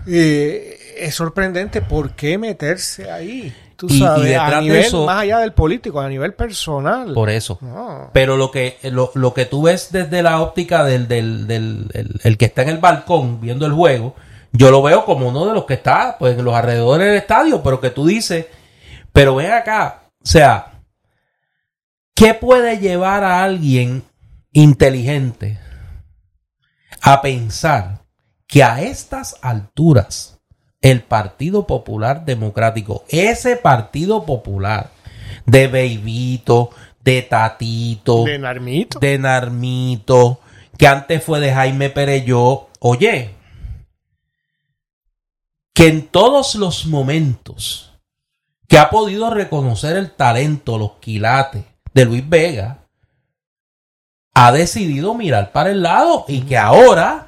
Eh, es sorprendente por qué meterse ahí, tú Y- y sabes, detrás a de nivel eso- más allá del político, a nivel personal. Por eso. No. Pero lo que, lo, lo que tú ves desde la óptica del, del, del el, el que está en el balcón viendo el juego, yo lo veo como uno de los que está pues, en los alrededores del estadio, pero que tú dices, pero ven acá, o sea, ¿qué puede llevar a alguien inteligente a pensar que a estas alturas el Partido Popular Democrático, ese Partido Popular de Beibito, de Tatito, De Narmito. de Narmito, que antes fue de Jaime Pereyó. Oye, que en todos los momentos que ha podido reconocer el talento, los quilates de Luis Vega, ha decidido mirar para el lado y que ahora,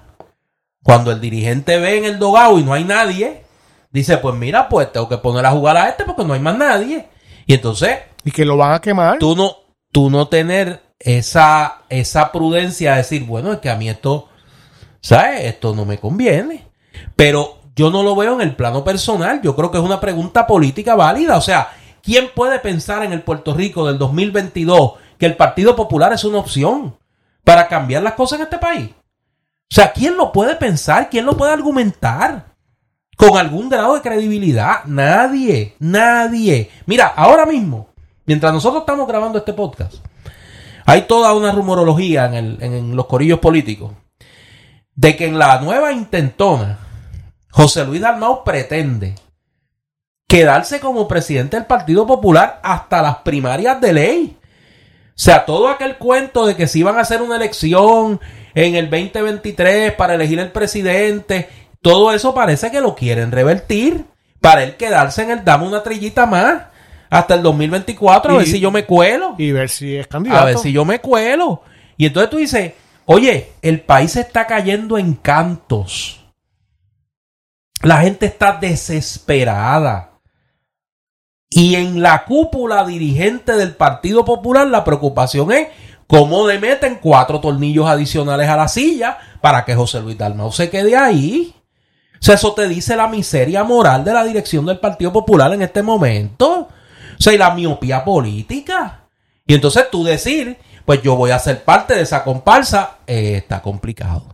cuando el dirigente ve en el dogado y no hay nadie, dice, pues mira, pues tengo que poner a jugar a este porque no hay más nadie. Y entonces Y que lo van a quemar. tú no, tú no tener esa, esa prudencia de decir, bueno, es que a mí esto, ¿sabes? Esto no me conviene. Pero yo no lo veo en el plano personal. Yo creo que es una pregunta política válida. O sea, ¿quién puede pensar en el Puerto Rico del 2022 que el Partido Popular es una opción para cambiar las cosas en este país? O sea, ¿quién lo puede pensar? ¿Quién lo puede argumentar? Con algún grado de credibilidad. Nadie, nadie. Mira, ahora mismo, mientras nosotros estamos grabando este podcast, hay toda una rumorología en, los corillos políticos de que en la nueva intentona, José Luis Dalmau pretende quedarse como presidente del Partido Popular hasta las primarias de ley. O sea, todo aquel cuento de que si iban a hacer una elección en el 2023 para elegir el presidente, todo eso parece que lo quieren revertir para él quedarse en el dame una trillita más hasta el 2024 a ver Y- si yo me cuelo. Y ver si es candidato. A ver si yo me cuelo. Y entonces tú dices, oye, el país está cayendo en cantos. La gente está desesperada. Y en la cúpula dirigente del Partido Popular la preocupación es cómo le meten cuatro tornillos adicionales a la silla para que José Luis Dalmau se quede ahí. O sea, eso te dice la miseria moral de la dirección del Partido Popular en este momento. O sea, y la miopía política. Y entonces tú decir, pues yo voy a ser parte de esa comparsa, eh, está complicado.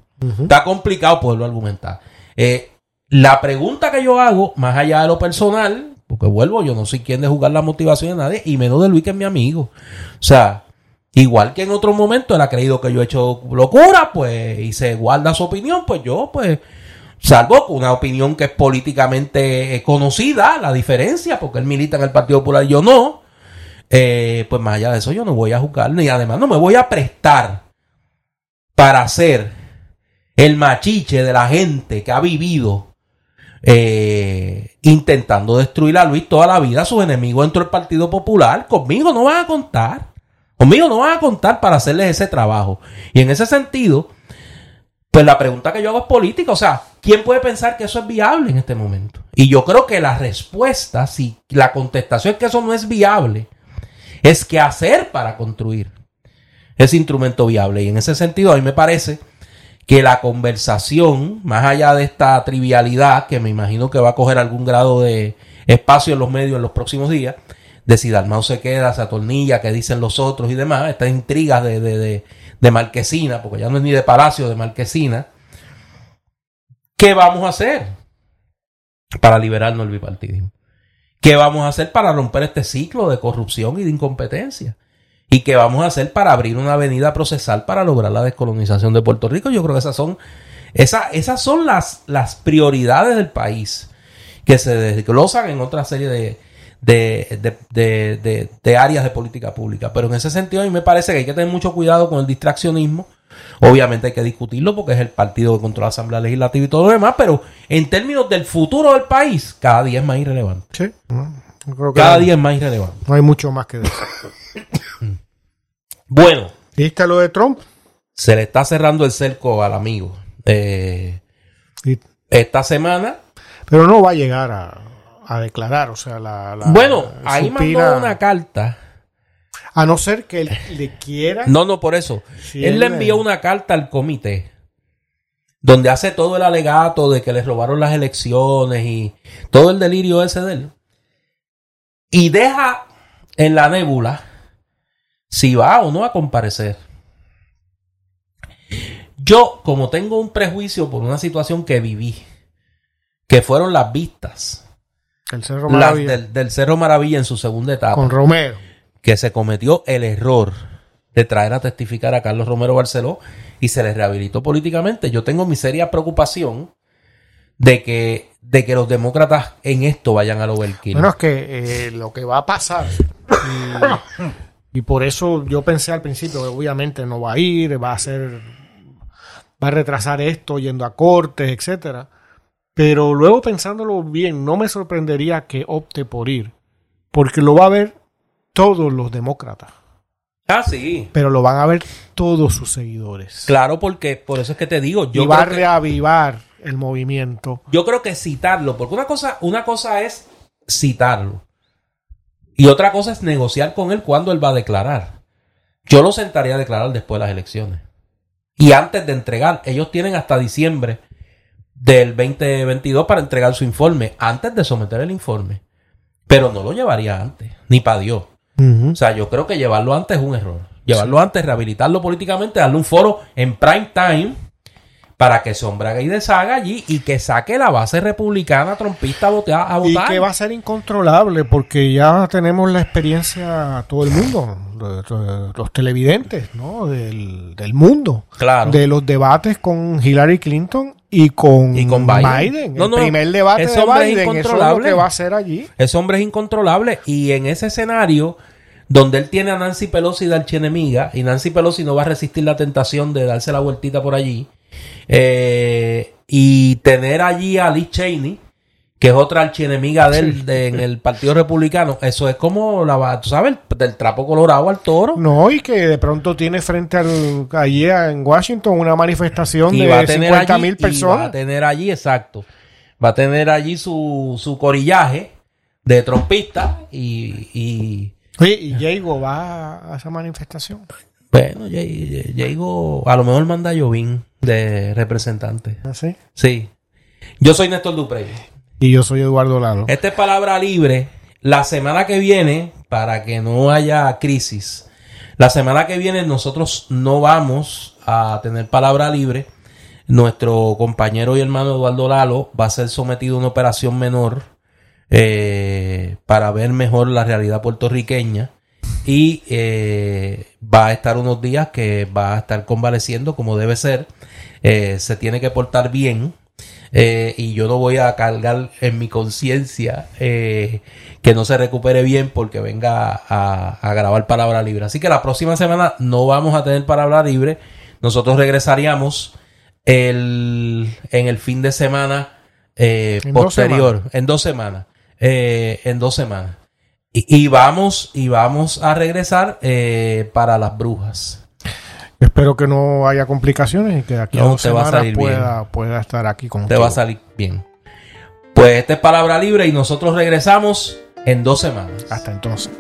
Está complicado poderlo argumentar. Eh, la pregunta que yo hago, más allá de lo personal, porque vuelvo, yo no soy quien de jugar la motivación de nadie, y menos de Luis que es mi amigo. O sea, igual que en otros momentos él ha creído que yo he hecho locura, pues, y se guarda su opinión, pues yo, pues, salvo una opinión que es políticamente eh, conocida, la diferencia, porque él milita en el Partido Popular y yo no, eh, pues más allá de eso yo no voy a juzgar, ni además no me voy a prestar para ser el machiche de la gente que ha vivido eh, intentando destruir a Luis toda la vida, sus enemigos dentro del Partido Popular. Conmigo no van a contar. Conmigo no van a contar para hacerles ese trabajo. Y en ese sentido, pues la pregunta que yo hago es política. O sea, ¿quién puede pensar que eso es viable en este momento? Y yo creo que la respuesta, si la contestación es que eso no es viable, es qué hacer para construir ese instrumento viable. Y en ese sentido, a mí me parece que la conversación, más allá de esta trivialidad, que me imagino que va a coger algún grado de espacio en los medios en los próximos días, de si Dalmau se queda, se atornilla, que dicen los otros y demás, estas intrigas de, de, de, de Marquesina, porque ya no es ni de Palacio, de Marquesina, ¿qué vamos a hacer para liberarnos del bipartidismo? ¿Qué vamos a hacer para romper este ciclo de corrupción y de incompetencia? ¿Y qué vamos a hacer para abrir una avenida procesal para lograr la descolonización de Puerto Rico? Yo creo que esas son, esa- esas son las, las prioridades del país que se desglosan en otra serie de, de, de- de- áreas de política pública. Pero en ese sentido a mí me parece que hay que tener mucho cuidado con el distraccionismo. Obviamente hay que discutirlo porque es el partido que controla la Asamblea Legislativa y todo lo demás, pero en términos del futuro del país, cada día es más irrelevante. Sí. creo que Cada día es más irrelevante. no hay mucho más que decir. Bueno, ¿Viste lo de Trump? se le está cerrando el cerco al amigo. Eh, esta semana, pero no va a llegar a, a declarar. O sea, la. la- bueno, ahí supina- mandó una carta. A no ser que él le quiera. No, no, por eso. Él le envió una carta al comité donde hace todo el alegato de que les robaron las elecciones y todo el delirio ese de él. Y deja en la nébula si va o no a comparecer. Yo, como tengo un prejuicio por una situación que viví, que fueron las vistas El Cerro las Maravilla, del, del Cerro Maravilla en su segunda etapa, con Romero. que se cometió el error de traer a testificar a Carlos Romero Barceló y se le rehabilitó políticamente. Yo tengo mi seria preocupación de que, de que los demócratas en esto vayan al overkill. Bueno, es que eh, lo que va a pasar, y Y por eso yo pensé al principio, obviamente no va a ir, va a hacer, va a retrasar esto yendo a cortes, etcétera. Pero luego pensándolo bien, no me sorprendería que opte por ir, porque lo va a ver todos los demócratas. Ah, sí. Pero lo van a ver todos sus seguidores. Claro, porque por eso es que te digo, yo y va a que- reavivar el movimiento. yo creo que citarlo, porque una cosa, una cosa es citarlo y otra cosa es negociar con él cuando él va a declarar. Yo lo sentaría a declarar después de las elecciones. Y antes de entregar, ellos tienen hasta diciembre del 2022 para entregar su informe, antes de someter el informe. Pero no lo llevaría antes, ni para Dios. O sea, yo creo que llevarlo antes es un error. Llevarlo antes, rehabilitarlo políticamente, darle un foro en prime time para que se hombrague y deshaga allí y que saque la base republicana trompista a votar. A Y que va a ser incontrolable porque ya tenemos la experiencia, todo el mundo, los televidentes, ¿no? Del, del mundo. Claro. De los debates con Hillary Clinton y con, Y con Biden. No, el no, primer debate ese de hombre es Biden, eso es lo incontrolable. que va a hacer allí. Ese hombre es incontrolable y en ese escenario donde él tiene a Nancy Pelosi de archienemiga y Nancy Pelosi no va a resistir la tentación de darse la vueltita por allí eh, y tener allí a Liz Cheney que es otra archienemiga de él de- en el Partido Republicano eso es como la tú sabes del trapo colorado al toro No, y que de pronto tiene frente al, allí en Washington una manifestación y de va a tener 50 allí mil y va a personas. tener allí exacto va a tener allí su, su corillaje de trompista y, y Oye, ¿y Diego va a esa manifestación? Bueno, Diego a lo mejor manda Jovín de representante. ¿Así? Sí. Yo soy Néstor Duprey. Y yo soy Eduardo Lalo. Esta es palabra libre. La semana que viene, para que no haya crisis, la semana que viene nosotros no vamos a tener palabra libre. Nuestro compañero y hermano Eduardo Lalo va a ser sometido a una operación menor eh, para ver mejor la realidad puertorriqueña y eh, va a estar unos días que va a estar convaleciendo como debe ser. Eh, se tiene que portar bien eh, y yo no voy a cargar en mi conciencia eh, que no se recupere bien porque venga a, a grabar palabra libre. Así que la próxima semana no vamos a tener palabra libre. Nosotros regresaríamos el, en el fin de semana eh, En dos posterior, en dos semanas. eh, en dos semanas. Y, y vamos, y vamos a regresar eh, para las brujas. Espero que no haya complicaciones y que de aquí a No, dos te va a salir pueda, pueda estar aquí Te contigo. va a salir bien. Pues esta es palabra libre y nosotros regresamos en dos semanas. Hasta entonces.